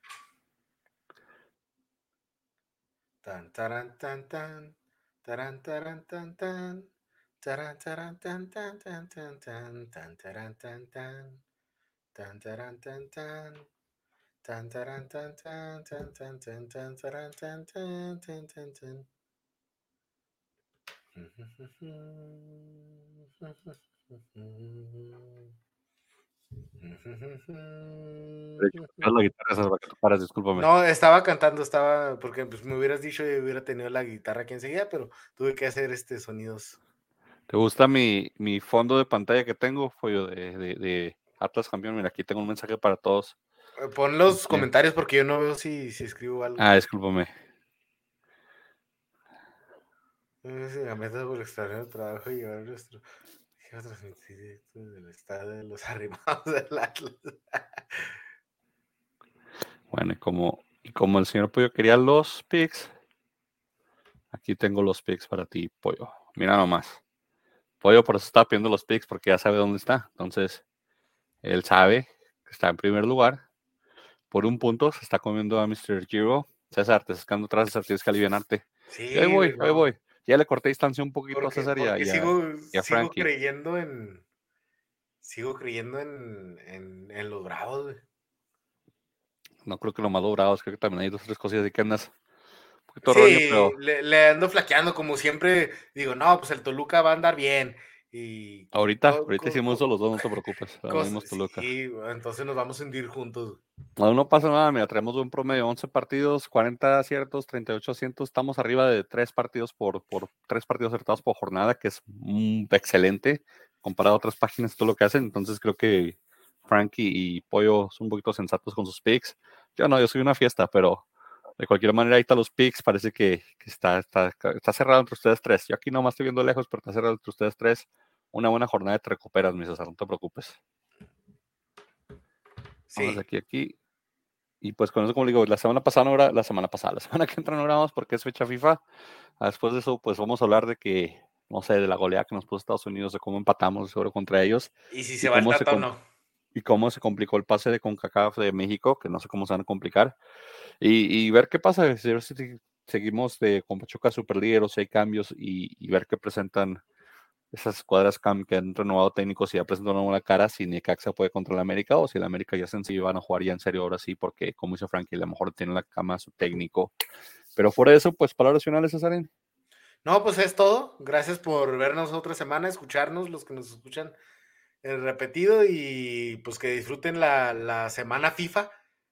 Tan, taran, tan, tan. Taran, taran, tan, tan. Taran, taran, tan, tan, tan, tan, tan. Tan, taran, tan, tan. Tan, taran, tan, tan. Tan, taran, tan, tan, tan, tan, tan, tan, taran, tan, tan, tan, tan, tan. La guitarra para discúlpame. No, estaba cantando, estaba, porque pues, me hubieras dicho y hubiera tenido la guitarra aquí enseguida, pero tuve que hacer este sonidos. ¿Te gusta mi, mi fondo de pantalla que tengo? Follo de, de, de Atlas Campeón. Mira, aquí tengo un mensaje para todos. Eh, Pon los Este- comentarios porque yo no veo si, si escribo algo. Ah, discúlpame. No sé si la meta por extraordinario trabajo y llevar nuestro. Quiero transmitir directo del estado de los arrimados del Atlas. Bueno, y como, y como el señor Pollo quería los pics, aquí tengo los pics para ti, Pollo. Mira nomás. Pollo por eso está pidiendo los pics porque ya sabe dónde está. Entonces, él sabe que está en primer lugar. Por un punto se está comiendo a Mr. Giro. César, te sacando atrás, César, tienes que alivianarte. Sí, ahí voy, güey, ahí no, voy. Ya le corté distancia un poquito a Porque, César y a- porque y a- sigo, y a sigo creyendo en. Sigo creyendo en, en, en los bravos, güey. No creo que lo más logrado, creo que también hay dos o tres cosillas así que andas poquito Sí, rollo, pero le, le ando flaqueando, como siempre. Digo, no, pues el Toluca va a andar bien. Y ahorita, co- ahorita hicimos los dos, no te preocupes. cosas- Toluca. sí, entonces nos vamos a hundir juntos. No, no pasa nada, mira, traemos un promedio de 11 partidos, 40 aciertos, 38 asientos, estamos arriba de tres partidos por, por tres partidos acertados por jornada, que es mm, excelente comparado a otras páginas, todo lo que hacen, entonces creo que Frankie y Pollo son un poquito sensatos con sus picks. Yo no, yo soy una fiesta, pero de cualquier manera ahí están los picks, parece que, que está, está, está cerrado entre ustedes tres. Yo aquí nomás estoy viendo lejos, pero está cerrado entre ustedes tres. Una buena jornada y te recuperas, mi César, no te preocupes. Sí, Vamos aquí aquí. Y pues con eso, como digo, la semana pasada no era, la semana pasada, la semana que entra no grabamos porque es fecha FIFA. Ah, Después de eso, pues vamos a hablar de que, no sé, de la goleada que nos puso Estados Unidos, de cómo empatamos seguro contra ellos y si ¿y se va el Tata o no. Y cómo se complicó el pase de CONCACAF de México, que no sé cómo se van a complicar. Y, y ver qué pasa, si seguimos de con Pachuca super líder o si hay cambios y, y ver qué presentan esas escuadras cam- que han renovado técnicos y ya presentan una cara, si Necaxa puede contra el América o si el América ya sencillo van a jugar ya en serio ahora sí, porque como dice Frankie, a lo mejor tiene en la cama su técnico. Pero fuera de eso, pues palabras finales, Cesarín. No, pues es todo. Gracias por vernos otra semana, escucharnos, los que nos escuchan repetido y pues que disfruten la, la semana FIFA,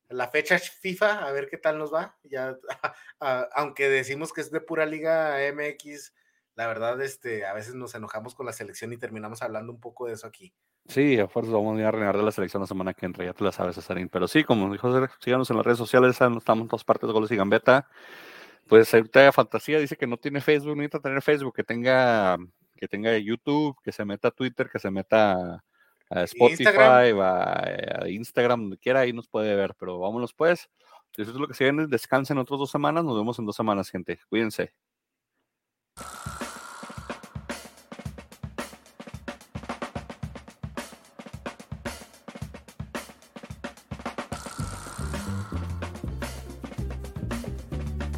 la fecha FIFA, a ver qué tal nos va. Ya, aunque decimos que es de pura liga MX, la verdad, este, a veces nos enojamos con la selección y terminamos hablando un poco de eso aquí. Sí, a fuerza vamos a ir a reinar de la selección la semana que entra, ya te la sabes, Cesarín. Pero sí, como dijo, síganos en las redes sociales, estamos en todas partes, goles y gambeta. Pues ahorita Fantasía dice que no tiene Facebook, necesita tener Facebook, que tenga, que tenga YouTube, que se meta a Twitter, que se meta a Spotify, eh, A, Instagram, donde quiera, ahí nos puede ver. Pero vámonos pues. Eso es lo que se viene. Descansen otras dos semanas. Nos vemos en dos semanas, gente. Cuídense.